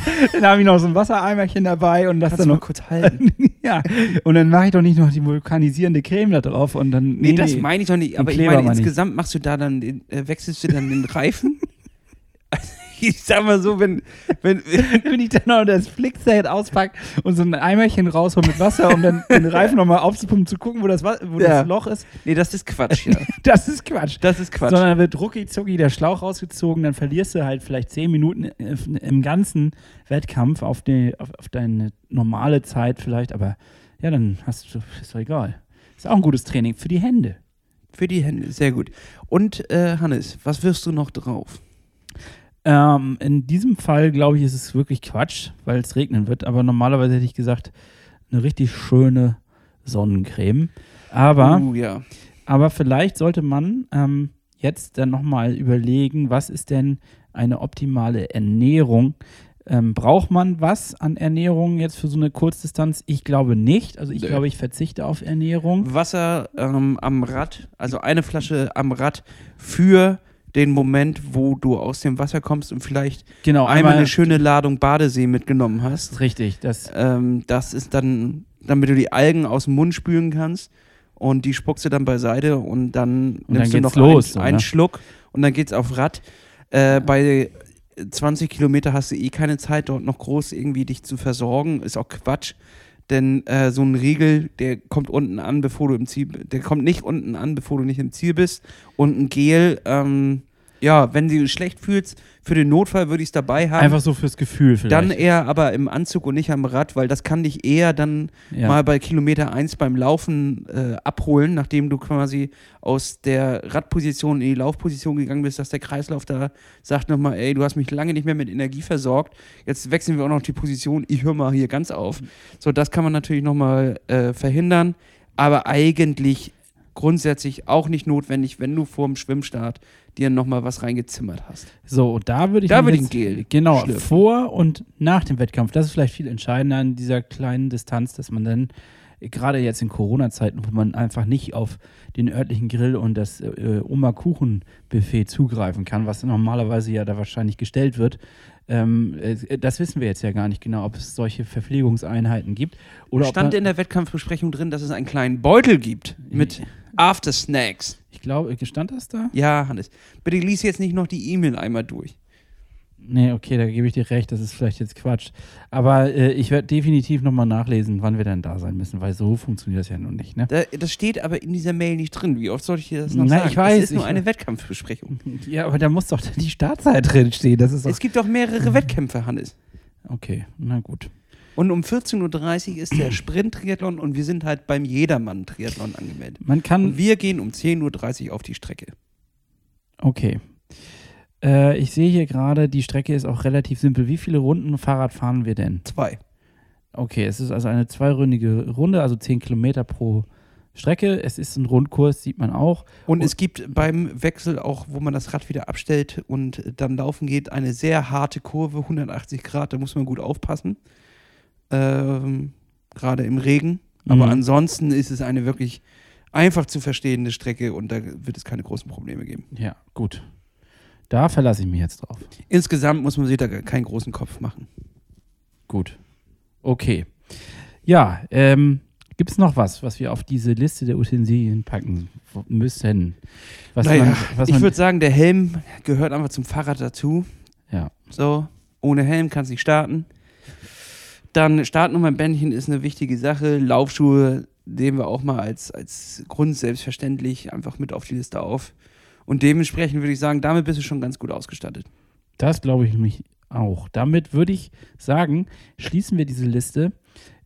dann habe ich noch so ein Wassereimerchen dabei und das Kannst dann noch. kurz halten? ja, und dann mache ich doch nicht noch die vulkanisierende Creme da drauf und dann. Nee, das meine ich doch nicht. Aber ich meine, insgesamt machst du da dann, den, äh, wechselst du dann den Reifen? ich sag mal so, wenn, wenn, wenn ich dann noch das Flickset auspacke und so ein Eimerchen raushole mit Wasser, um dann den Reifen nochmal aufzupumpen, zu gucken, wo das, wo Ja. das Loch ist. nee, das ist Quatsch, ja. Das ist Quatsch. Das ist Quatsch. Sondern wird rucki zucki der Schlauch rausgezogen, dann verlierst du halt vielleicht zehn Minuten im ganzen Wettkampf auf, die, auf, auf deine normale Zeit vielleicht, aber ja, dann hast du, ist doch egal. Ist auch ein gutes Training für die Hände. Für die Hände, sehr gut. Und äh, Hannes, was wirfst du noch drauf? Ähm, in diesem Fall, glaube ich, ist es wirklich Quatsch, weil es regnen wird, aber normalerweise hätte ich gesagt, eine richtig schöne Sonnencreme. Aber uh, ja. Aber vielleicht sollte man ähm, jetzt dann nochmal überlegen, was ist denn eine optimale Ernährung? Ähm, braucht man was an Ernährung jetzt für so eine Kurzdistanz? Ich glaube nicht. Also ich Nö. glaube, ich verzichte auf Ernährung. Wasser ähm, am Rad, also eine Flasche am Rad für den Moment, wo du aus dem Wasser kommst und vielleicht Genau, einmal eine schöne Ladung Badesee mitgenommen hast. Richtig, das Ähm, das ist dann, damit du die Algen aus dem Mund spülen kannst und die spuckst du dann beiseite und dann dann nimmst du geht's noch los, einen, so, einen ne? Schluck und dann geht's auf Rad. Äh, bei 20 Kilometer hast du eh keine Zeit, dort noch groß irgendwie dich zu versorgen. Ist auch Quatsch. Denn äh, so ein Riegel, der kommt unten an, bevor du im Ziel, der kommt nicht unten an, bevor du nicht im Ziel bist. Und ein Gel, ähm, ja, wenn du dich schlecht fühlst, für den Notfall würde ich es dabei haben. einfach so fürs Gefühl vielleicht. Dann eher aber im Anzug und nicht am Rad, weil das kann dich eher dann ja. mal bei Kilometer 1 beim Laufen äh, abholen, nachdem du quasi aus der Radposition in die Laufposition gegangen bist, dass der Kreislauf da sagt nochmal, ey, du hast mich lange nicht mehr mit Energie versorgt, jetzt wechseln wir auch noch die Position, ich höre mal hier ganz auf. So, das kann man natürlich nochmal äh, verhindern, aber eigentlich grundsätzlich auch nicht notwendig, wenn du vor dem Schwimmstart dir nochmal was reingezimmert hast. So, und da würde ich Da würde ich Gel Genau, schlürfen. vor und nach dem Wettkampf. Das ist vielleicht viel entscheidender an dieser kleinen Distanz, dass man dann gerade jetzt in Corona-Zeiten, wo man einfach nicht auf den örtlichen Grill und das äh, Oma-Kuchen-Buffet zugreifen kann, was normalerweise ja da wahrscheinlich gestellt wird. Ähm, äh, das wissen wir jetzt ja gar nicht genau, ob es solche Verpflegungseinheiten gibt. Oder Stand in der Wettkampfbesprechung drin, dass es einen kleinen Beutel gibt mit After Snacks. ich glaube, stand das da? Ja, Hannes, bitte lies jetzt nicht noch die E-Mail einmal durch. Nee, okay, da gebe ich dir recht, das ist vielleicht jetzt Quatsch. Aber äh, ich werde definitiv nochmal nachlesen, wann wir denn da sein müssen, weil so funktioniert das ja nun nicht, ne? Da, das steht aber in dieser Mail nicht drin. Wie oft soll ich dir das noch Na, sagen? ich weiß, Es ist nur eine Wettkampfbesprechung. Ja, aber da muss doch die Startzeit drin stehen. Das ist. Es gibt doch mehrere Wettkämpfe, Hannes. Okay, na gut. Und um 14.30 Uhr ist der Sprint-Triathlon und wir sind halt beim Jedermann-Triathlon angemeldet. Man kann. Und wir gehen um 10.30 Uhr auf die Strecke. Okay. Äh, ich sehe hier gerade, die Strecke ist auch relativ simpel. Wie viele Runden Fahrrad fahren wir denn? Zwei. Okay, es ist also eine zweiründige Runde, also 10 Kilometer pro Strecke. Es ist ein Rundkurs, sieht man auch. Und Und- es gibt beim Wechsel auch, wo man das Rad wieder abstellt und dann laufen geht, eine sehr harte Kurve, 180 Grad, da muss man gut aufpassen. Ähm, Gerade im Regen. Aber Mhm. ansonsten ist es eine wirklich einfach zu verstehende Strecke und da wird es keine großen Probleme geben. Ja, gut. Da verlasse ich mich jetzt drauf. Insgesamt muss man sich da keinen großen Kopf machen. Gut. Okay. Ja, ähm, gibt es noch was, was wir auf diese Liste der Utensilien packen müssen? Was naja, man, was ich würde sagen, der Helm gehört einfach zum Fahrrad dazu. ja. So, ohne Helm kannst du nicht starten. Dann Startnummernbändchen ist eine wichtige Sache. Laufschuhe nehmen wir auch mal als, als Grund selbstverständlich einfach mit auf die Liste auf. Und dementsprechend würde ich sagen, damit bist du schon ganz gut ausgestattet. Das glaube ich mich auch. Damit würde ich sagen, schließen wir diese Liste.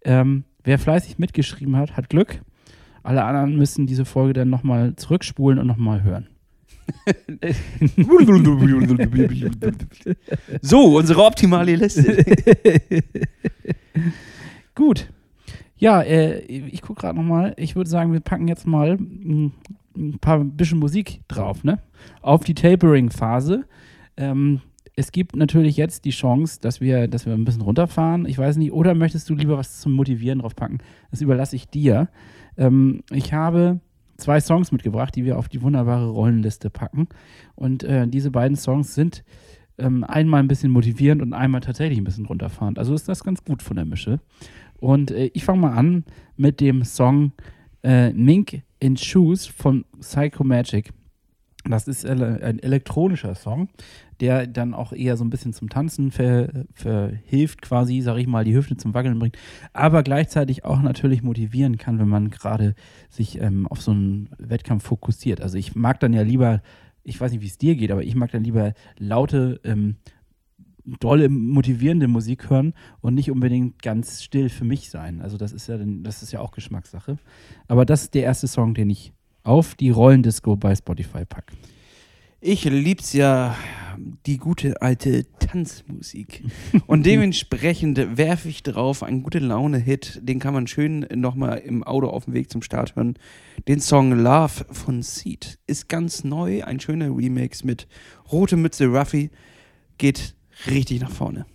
Ähm, wer fleißig mitgeschrieben hat, hat Glück. Alle anderen müssen diese Folge dann nochmal zurückspulen und nochmal hören. so, unsere optimale Liste. Gut. Ja, äh, ich gucke gerade nochmal. Ich würde sagen, wir packen jetzt mal ein, paar bisschen Musik drauf, ne? Auf die Tapering-Phase. Ähm, es gibt natürlich jetzt die Chance, dass wir, dass wir ein bisschen runterfahren. Ich weiß nicht, oder möchtest du lieber was zum Motivieren draufpacken? Das überlasse ich dir. Ähm, ich habe zwei Songs mitgebracht, die wir auf die wunderbare Rollenliste packen. Und äh, diese beiden Songs sind ähm, einmal ein bisschen motivierend und einmal tatsächlich ein bisschen runterfahrend. Also ist das ganz gut von der Mische. Und äh, ich fange mal an mit dem Song äh, Mink in Shoes von Psycho Magic. Das ist ein elektronischer Song, der dann auch eher so ein bisschen zum Tanzen ver verhilft, quasi, sag ich mal, die Hüfte zum Wackeln bringt, aber gleichzeitig auch natürlich motivieren kann, wenn man gerade sich ähm, auf so einen Wettkampf fokussiert. Also ich mag dann ja lieber, ich weiß nicht, wie es dir geht, aber ich mag dann lieber laute, ähm, dolle, motivierende Musik hören und nicht unbedingt ganz still für mich sein. Also das ist ja, das ist ja auch Geschmackssache. Aber das ist der erste Song, den ich auf die Rollendisco bei Spotify packe. Ich lieb's ja, die gute alte Tanzmusik. Und dementsprechend werfe ich drauf einen gute Laune-Hit. Den kann man schön nochmal im Auto auf dem Weg zum Start hören. Den Song Love von Seed. Ist ganz neu, ein schöner Remix mit Rote Mütze Ruffy. Geht richtig nach vorne.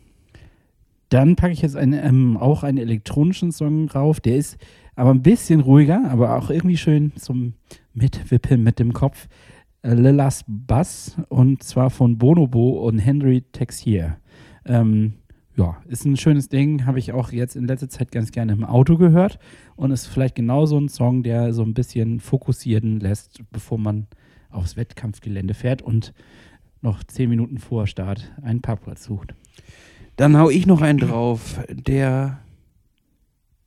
Dann packe ich jetzt einen, ähm, auch einen elektronischen Song drauf. Der ist aber ein bisschen ruhiger, aber auch irgendwie schön zum Mitwippeln mit dem Kopf. Äh, Lillas Bass und zwar von Bonobo und Henry Texier. Ähm, ja, ist ein schönes Ding, habe ich auch jetzt in letzter Zeit ganz gerne im Auto gehört und ist vielleicht genau so ein Song, der so ein bisschen fokussieren lässt, bevor man aufs Wettkampfgelände fährt und noch zehn Minuten vor Start einen Parkplatz sucht. Dann hau ich noch einen drauf, der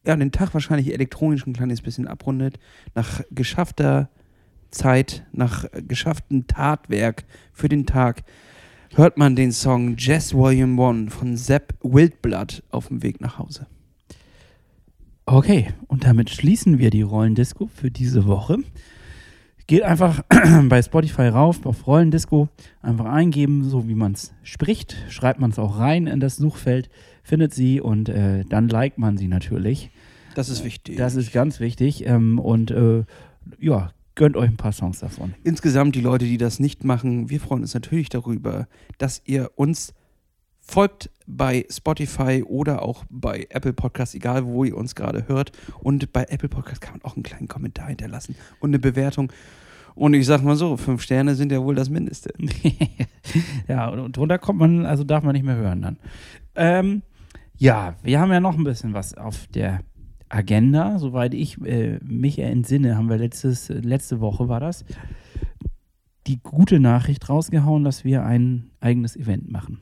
ja, den Tag wahrscheinlich elektronisch ein kleines bisschen abrundet. Nach geschaffter Zeit, nach geschafftem Tatwerk für den Tag, hört man den Song Jazz Volume 1 von Sepp Wildblood auf dem Weg nach Hause. Okay, und damit schließen wir die Rollendisco für diese Woche. Geht einfach bei Spotify rauf auf Rollendisco, einfach eingeben, so wie man es spricht. Schreibt man es auch rein in das Suchfeld, findet sie und äh, dann liked man sie natürlich. Das ist wichtig. Das ist ganz wichtig. Ähm, und äh, ja, gönnt euch ein paar Songs davon. Insgesamt die Leute, die das nicht machen, wir freuen uns natürlich darüber, dass ihr uns folgt bei Spotify oder auch bei Apple Podcasts, egal wo ihr uns gerade hört. Und bei Apple Podcasts kann man auch einen kleinen Kommentar hinterlassen und eine Bewertung. Und ich sag mal so, fünf Sterne sind ja wohl das Mindeste. ja, und drunter kommt man, also darf man nicht mehr hören dann. Ähm, ja, wir haben ja noch ein bisschen was auf der Agenda, soweit ich äh, mich entsinne, haben wir letztes, letzte Woche war das, die gute Nachricht rausgehauen, dass wir ein eigenes Event machen.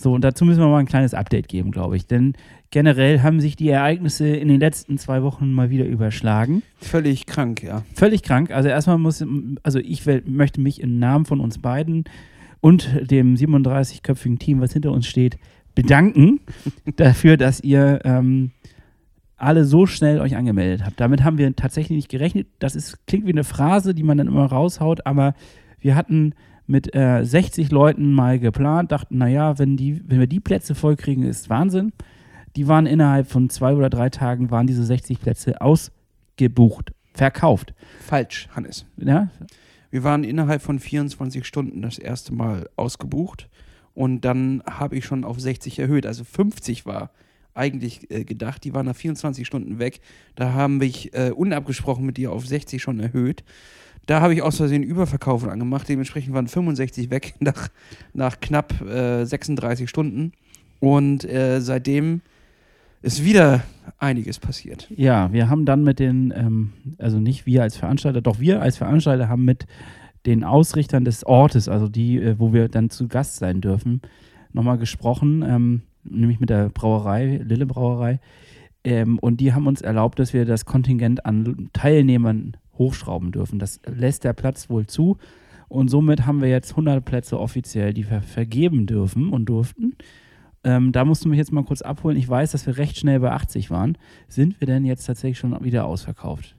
So, und dazu müssen wir mal ein kleines Update geben, glaube ich. Denn generell haben sich die Ereignisse in den letzten zwei Wochen mal wieder überschlagen. Völlig krank, ja. Völlig krank. Also erstmal muss, also ich möchte mich im Namen von uns beiden und dem 37-köpfigen Team, was hinter uns steht, bedanken dafür, dass ihr ähm, alle so schnell euch angemeldet habt. Damit haben wir tatsächlich nicht gerechnet. Das ist, klingt wie eine Phrase, die man dann immer raushaut, aber wir hatten mit äh, 60 Leuten mal geplant, dachten, naja, wenn, die, wenn wir die Plätze vollkriegen, ist Wahnsinn. Die waren innerhalb von zwei oder drei Tagen, waren diese 60 Plätze ausgebucht, verkauft. Falsch, Hannes. Ja? Wir waren innerhalb von 24 Stunden das erste Mal ausgebucht und dann habe ich schon auf 60 erhöht, also 50 war eigentlich äh, gedacht. Die waren nach 24 Stunden weg. Da haben wir äh, unabgesprochen mit dir auf 60 schon erhöht. Da habe ich aus Versehen Überverkaufen angemacht. Dementsprechend waren 65 weg nach, nach knapp äh, 36 Stunden. Und äh, seitdem ist wieder einiges passiert. Ja, wir haben dann mit den, ähm, also nicht wir als Veranstalter, doch wir als Veranstalter haben mit den Ausrichtern des Ortes, also die, äh, wo wir dann zu Gast sein dürfen, nochmal gesprochen, ähm, nämlich mit der Brauerei, Lille Brauerei. Ähm, und die haben uns erlaubt, dass wir das Kontingent an Teilnehmern hochschrauben dürfen. Das lässt der Platz wohl zu. Und somit haben wir jetzt 100 Plätze offiziell, die wir vergeben dürfen und durften. Ähm, da musst du mich jetzt mal kurz abholen. Ich weiß, dass wir recht schnell bei 80 waren. Sind wir denn jetzt tatsächlich schon wieder ausverkauft?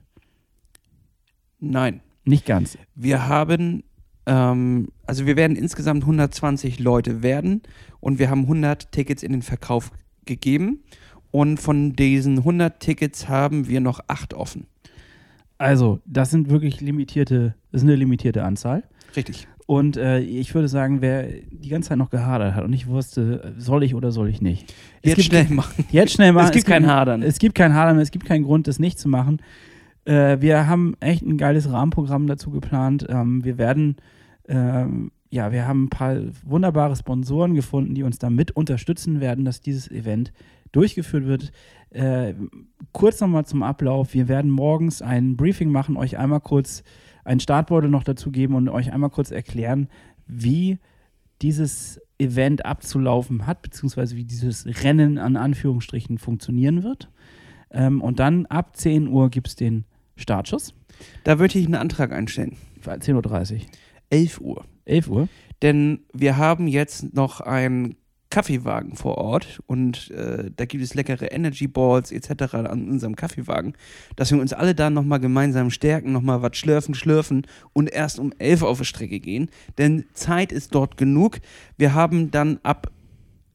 Nein. Nicht ganz. Wir haben Ähm, also wir werden insgesamt 120 Leute werden und wir haben 100 Tickets in den Verkauf gegeben. Und von diesen 100 Tickets haben wir noch acht offen. Also, das sind wirklich limitierte, das ist eine limitierte Anzahl. Richtig. Und äh, ich würde sagen, wer die ganze Zeit noch gehadert hat und nicht wusste, soll ich oder soll ich nicht. Es Jetzt gibt- schnell machen. Jetzt schnell machen. Es gibt kein Hadern. Es gibt kein Hadern, es gibt keinen Grund, das nicht zu machen. Äh, wir haben echt ein geiles Rahmenprogramm dazu geplant. Ähm, wir werden, ähm, ja, wir haben ein paar wunderbare Sponsoren gefunden, die uns da mit unterstützen werden, dass dieses Event durchgeführt wird. Äh, kurz nochmal zum Ablauf. Wir werden morgens ein Briefing machen, euch einmal kurz einen Startbeutel noch dazu geben und euch einmal kurz erklären, wie dieses Event abzulaufen hat, beziehungsweise wie dieses Rennen an Anführungsstrichen funktionieren wird. Ähm, und dann ab 10 Uhr gibt es den Startschuss. Da würde ich einen Antrag einstellen. 10.30 Uhr. 11 Uhr. 11 Uhr. Denn wir haben jetzt noch einen Kaffeewagen vor Ort und äh, da gibt es leckere Energy Balls etc. an unserem Kaffeewagen, dass wir uns alle da nochmal gemeinsam stärken, nochmal was schlürfen, schlürfen und erst um 11 auf die Strecke gehen. Denn Zeit ist dort genug. Wir haben dann ab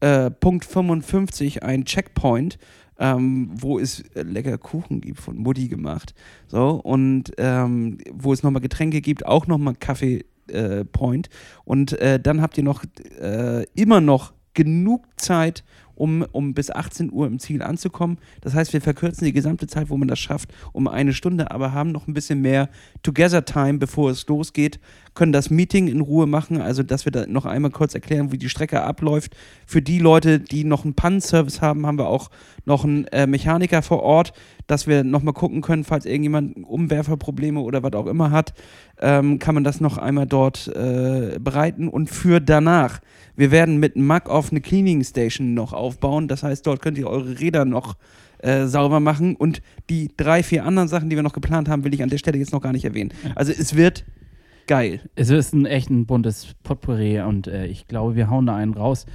äh, Punkt 55 einen Checkpoint, ähm, wo es lecker Kuchen gibt, von Mutti gemacht. So, und ähm, wo es nochmal Getränke gibt, auch nochmal Kaffee äh, Point. Und äh, dann habt ihr noch äh, immer noch genug Zeit, um, um bis 18 Uhr im Ziel anzukommen. Das heißt, wir verkürzen die gesamte Zeit, wo man das schafft, um eine Stunde, aber haben noch ein bisschen mehr Together-Time, bevor es losgeht, können das Meeting in Ruhe machen, also dass wir da noch einmal kurz erklären, wie die Strecke abläuft. Für die Leute, die noch einen Pannenservice haben, haben wir auch noch einen äh, Mechaniker vor Ort, dass wir nochmal gucken können, falls irgendjemand Umwerferprobleme oder was auch immer hat, ähm, kann man das noch einmal dort äh, bereiten. Und für danach, wir werden mit Mack auf eine Cleaning Station noch aufbauen. Das heißt, dort könnt ihr eure Räder noch äh, sauber machen. Und die drei, vier anderen Sachen, die wir noch geplant haben, will ich an der Stelle jetzt noch gar nicht erwähnen. Also es wird geil. Es ist ein echt ein buntes Potpourri und äh, ich glaube, wir hauen da einen raus.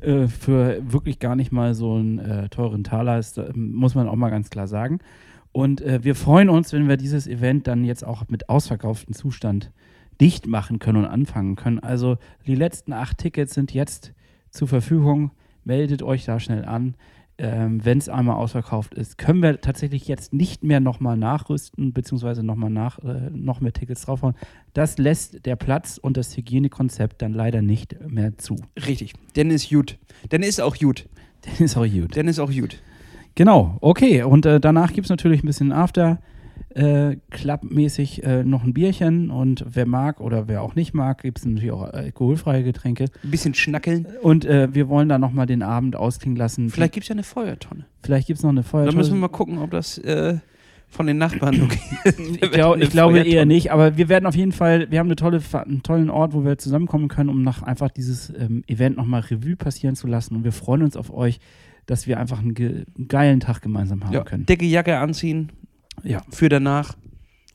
Äh, für wirklich gar nicht mal so einen äh, teuren Taler ist, äh, muss man auch mal ganz klar sagen. Und äh, wir freuen uns, wenn wir dieses Event dann jetzt auch mit ausverkauftem Zustand dicht machen können und anfangen können. Also die letzten acht Tickets sind jetzt zur Verfügung. Meldet euch da schnell an. Ähm, wenn es einmal ausverkauft ist, können wir tatsächlich jetzt nicht mehr nochmal nachrüsten, beziehungsweise nochmal nach, äh, noch mehr Tickets draufhauen. Das lässt der Platz und das Hygienekonzept dann leider nicht mehr zu. Richtig. Denn ist gut. Denn ist auch gut. Das ist auch gut. Denn ist auch gut. Genau, okay. Und äh, danach gibt es natürlich ein bisschen After. Äh, Club-mäßig äh, noch ein Bierchen und wer mag oder wer auch nicht mag, gibt es natürlich auch alkoholfreie Getränke. Ein bisschen schnackeln. Und äh, wir wollen da nochmal den Abend ausklingen lassen. Vielleicht gibt es ja eine Feuertonne. Vielleicht gibt es noch eine Da Feuertonne. müssen wir mal gucken, ob das äh, von den Nachbarn okay. Ich, glaub, ich glaube eher nicht, aber wir werden auf jeden Fall, wir haben eine tolle, einen tollen Ort, wo wir zusammenkommen können, um nach einfach dieses ähm, Event nochmal Revue passieren zu lassen. Und wir freuen uns auf euch, dass wir einfach einen, ge einen geilen Tag gemeinsam haben Ja, können. dicke Jacke anziehen Ja. für danach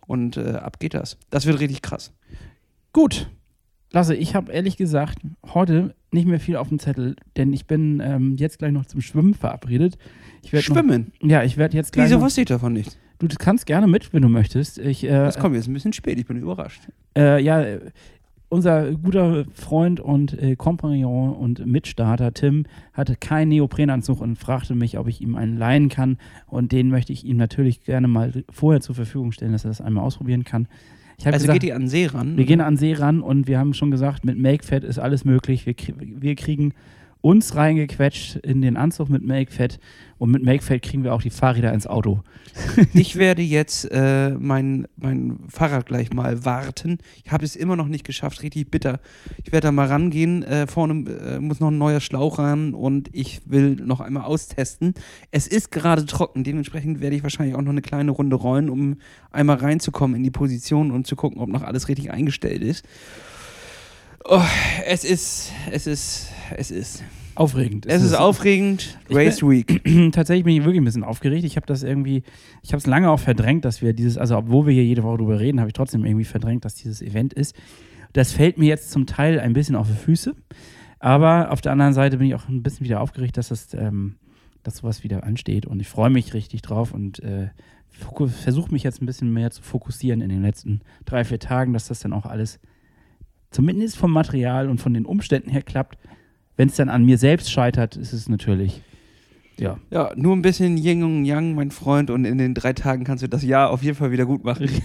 und äh, ab geht das. Das wird richtig krass. Gut. Lasse, ich habe ehrlich gesagt heute nicht mehr viel auf dem Zettel, denn ich bin ähm, jetzt gleich noch zum Schwimmen verabredet. Schwimmen. Noch, ja, ich werde jetzt gleich. Wieso wusste ich davon nicht? du kannst gerne mit, wenn du möchtest. Ich, äh, Das kommt jetzt ein bisschen spät, ich bin überrascht. Äh, ja, unser guter Freund und äh, Kompagnon und Mitstarter Tim hatte keinen Neoprenanzug und fragte mich, ob ich ihm einen leihen kann. Und den möchte ich ihm natürlich gerne mal vorher zur Verfügung stellen, dass er das einmal ausprobieren kann. Also gesagt, geht ihr an den See ran? wir gehen an den See ran und wir haben schon gesagt, mit MakeFat ist alles möglich. Wir, wir kriegen uns reingequetscht in den Anzug mit MakeFat und mit MakeFat kriegen wir auch die Fahrräder ins Auto. Ich werde jetzt äh, mein, mein Fahrrad gleich mal warten. Ich habe es immer noch nicht geschafft, richtig bitter. Ich werde da mal rangehen. Äh, vorne äh, muss noch ein neuer Schlauch ran und ich will noch einmal austesten. Es ist gerade trocken, dementsprechend werde ich wahrscheinlich auch noch eine kleine Runde rollen, um einmal reinzukommen in die Position und zu gucken, ob noch alles richtig eingestellt ist. Oh, es ist, es ist, es ist. Aufregend. Es ist aufregend. Ich Race Week. tatsächlich bin ich wirklich ein bisschen aufgeregt. Ich habe das irgendwie, ich habe es lange auch verdrängt, dass wir dieses, also obwohl wir hier jede Woche drüber reden, habe ich trotzdem irgendwie verdrängt, dass dieses Event ist. Das fällt mir jetzt zum Teil ein bisschen auf die Füße. Aber auf der anderen Seite bin ich auch ein bisschen wieder aufgeregt, dass das, ähm, dass sowas wieder ansteht. Und ich freue mich richtig drauf und äh, versuche mich jetzt ein bisschen mehr zu fokussieren in den letzten drei, vier Tagen, dass das dann auch alles zumindest vom Material und von den Umständen her klappt. Wenn es dann an mir selbst scheitert, ist es natürlich, ja. Ja, nur ein bisschen Yin und Yang, mein Freund, und in den drei Tagen kannst du das Jahr auf jeden Fall wieder gut machen.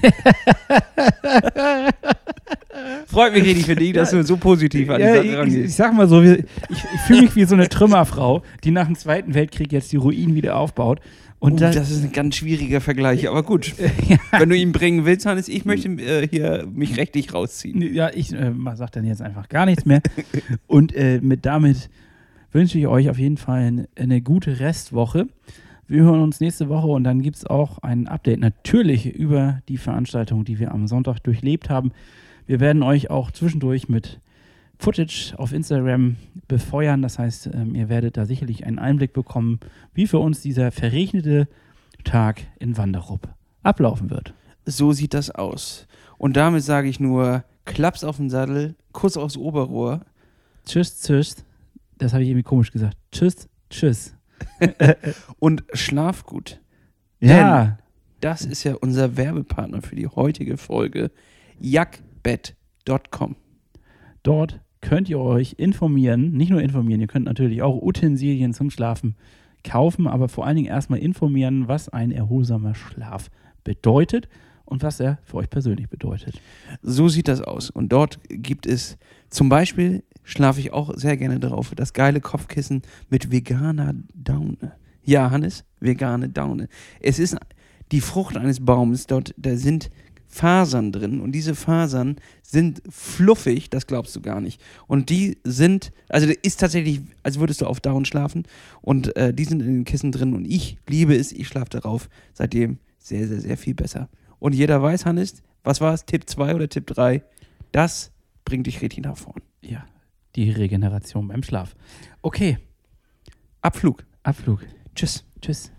Freut mich richtig für dich, dass du so positiv an die Ja, Sache ich, ich, rangehst. sag mal so, ich, ich fühle mich wie so eine Trümmerfrau, die nach dem Zweiten Weltkrieg jetzt die Ruinen wieder aufbaut. Und Und da, das ist ein ganz schwieriger Vergleich, aber gut. Wenn du ihn bringen willst, Hannes, ich möchte äh, hier mich rechtlich rausziehen. Ja, ich äh, sag dann jetzt einfach gar nichts mehr. Und äh, mit damit wünsche ich euch auf jeden Fall eine, eine gute Restwoche. Wir hören uns nächste Woche und dann gibt es auch ein Update natürlich über die Veranstaltung, die wir am Sonntag durchlebt haben. Wir werden euch auch zwischendurch mit Footage auf Instagram befeuern. Das heißt, ähm, ihr werdet da sicherlich einen Einblick bekommen, wie für uns dieser verregnete Tag in Wanderup ablaufen wird. So sieht das aus. Und damit sage ich nur, Klaps auf den Sattel, Kuss aufs Oberrohr. Tschüss, tschüss. Das habe ich irgendwie komisch gesagt. Tschüss, tschüss. und schlaf gut. Ja, Das ist ja unser Werbepartner für die heutige Folge. Jackbett.com. dort könnt ihr euch informieren. Nicht nur informieren, ihr könnt natürlich auch Utensilien zum Schlafen kaufen, aber vor allen Dingen erstmal informieren, was ein erholsamer Schlaf bedeutet und was er für euch persönlich bedeutet. So sieht das aus. Und dort gibt es zum Beispiel, schlafe ich auch sehr gerne drauf, das geile Kopfkissen mit veganer Daune. Ja, Hannes, vegane Daune. Es ist die Frucht eines Baumes, dort, da sind Fasern drin und diese Fasern sind fluffig, das glaubst du gar nicht. Und die sind, also ist tatsächlich, als würdest du auf Down schlafen und äh, die sind in den Kissen drin und ich liebe es, ich schlafe darauf seitdem sehr, sehr, sehr viel besser. Und jeder weiß, Hannes, was war es, Tipp 2 oder Tipp 3? Das bringt dich richtig nach vorn. Ja, die Regeneration beim Schlaf. Okay, Abflug. Abflug. Tschüss. Tschüss.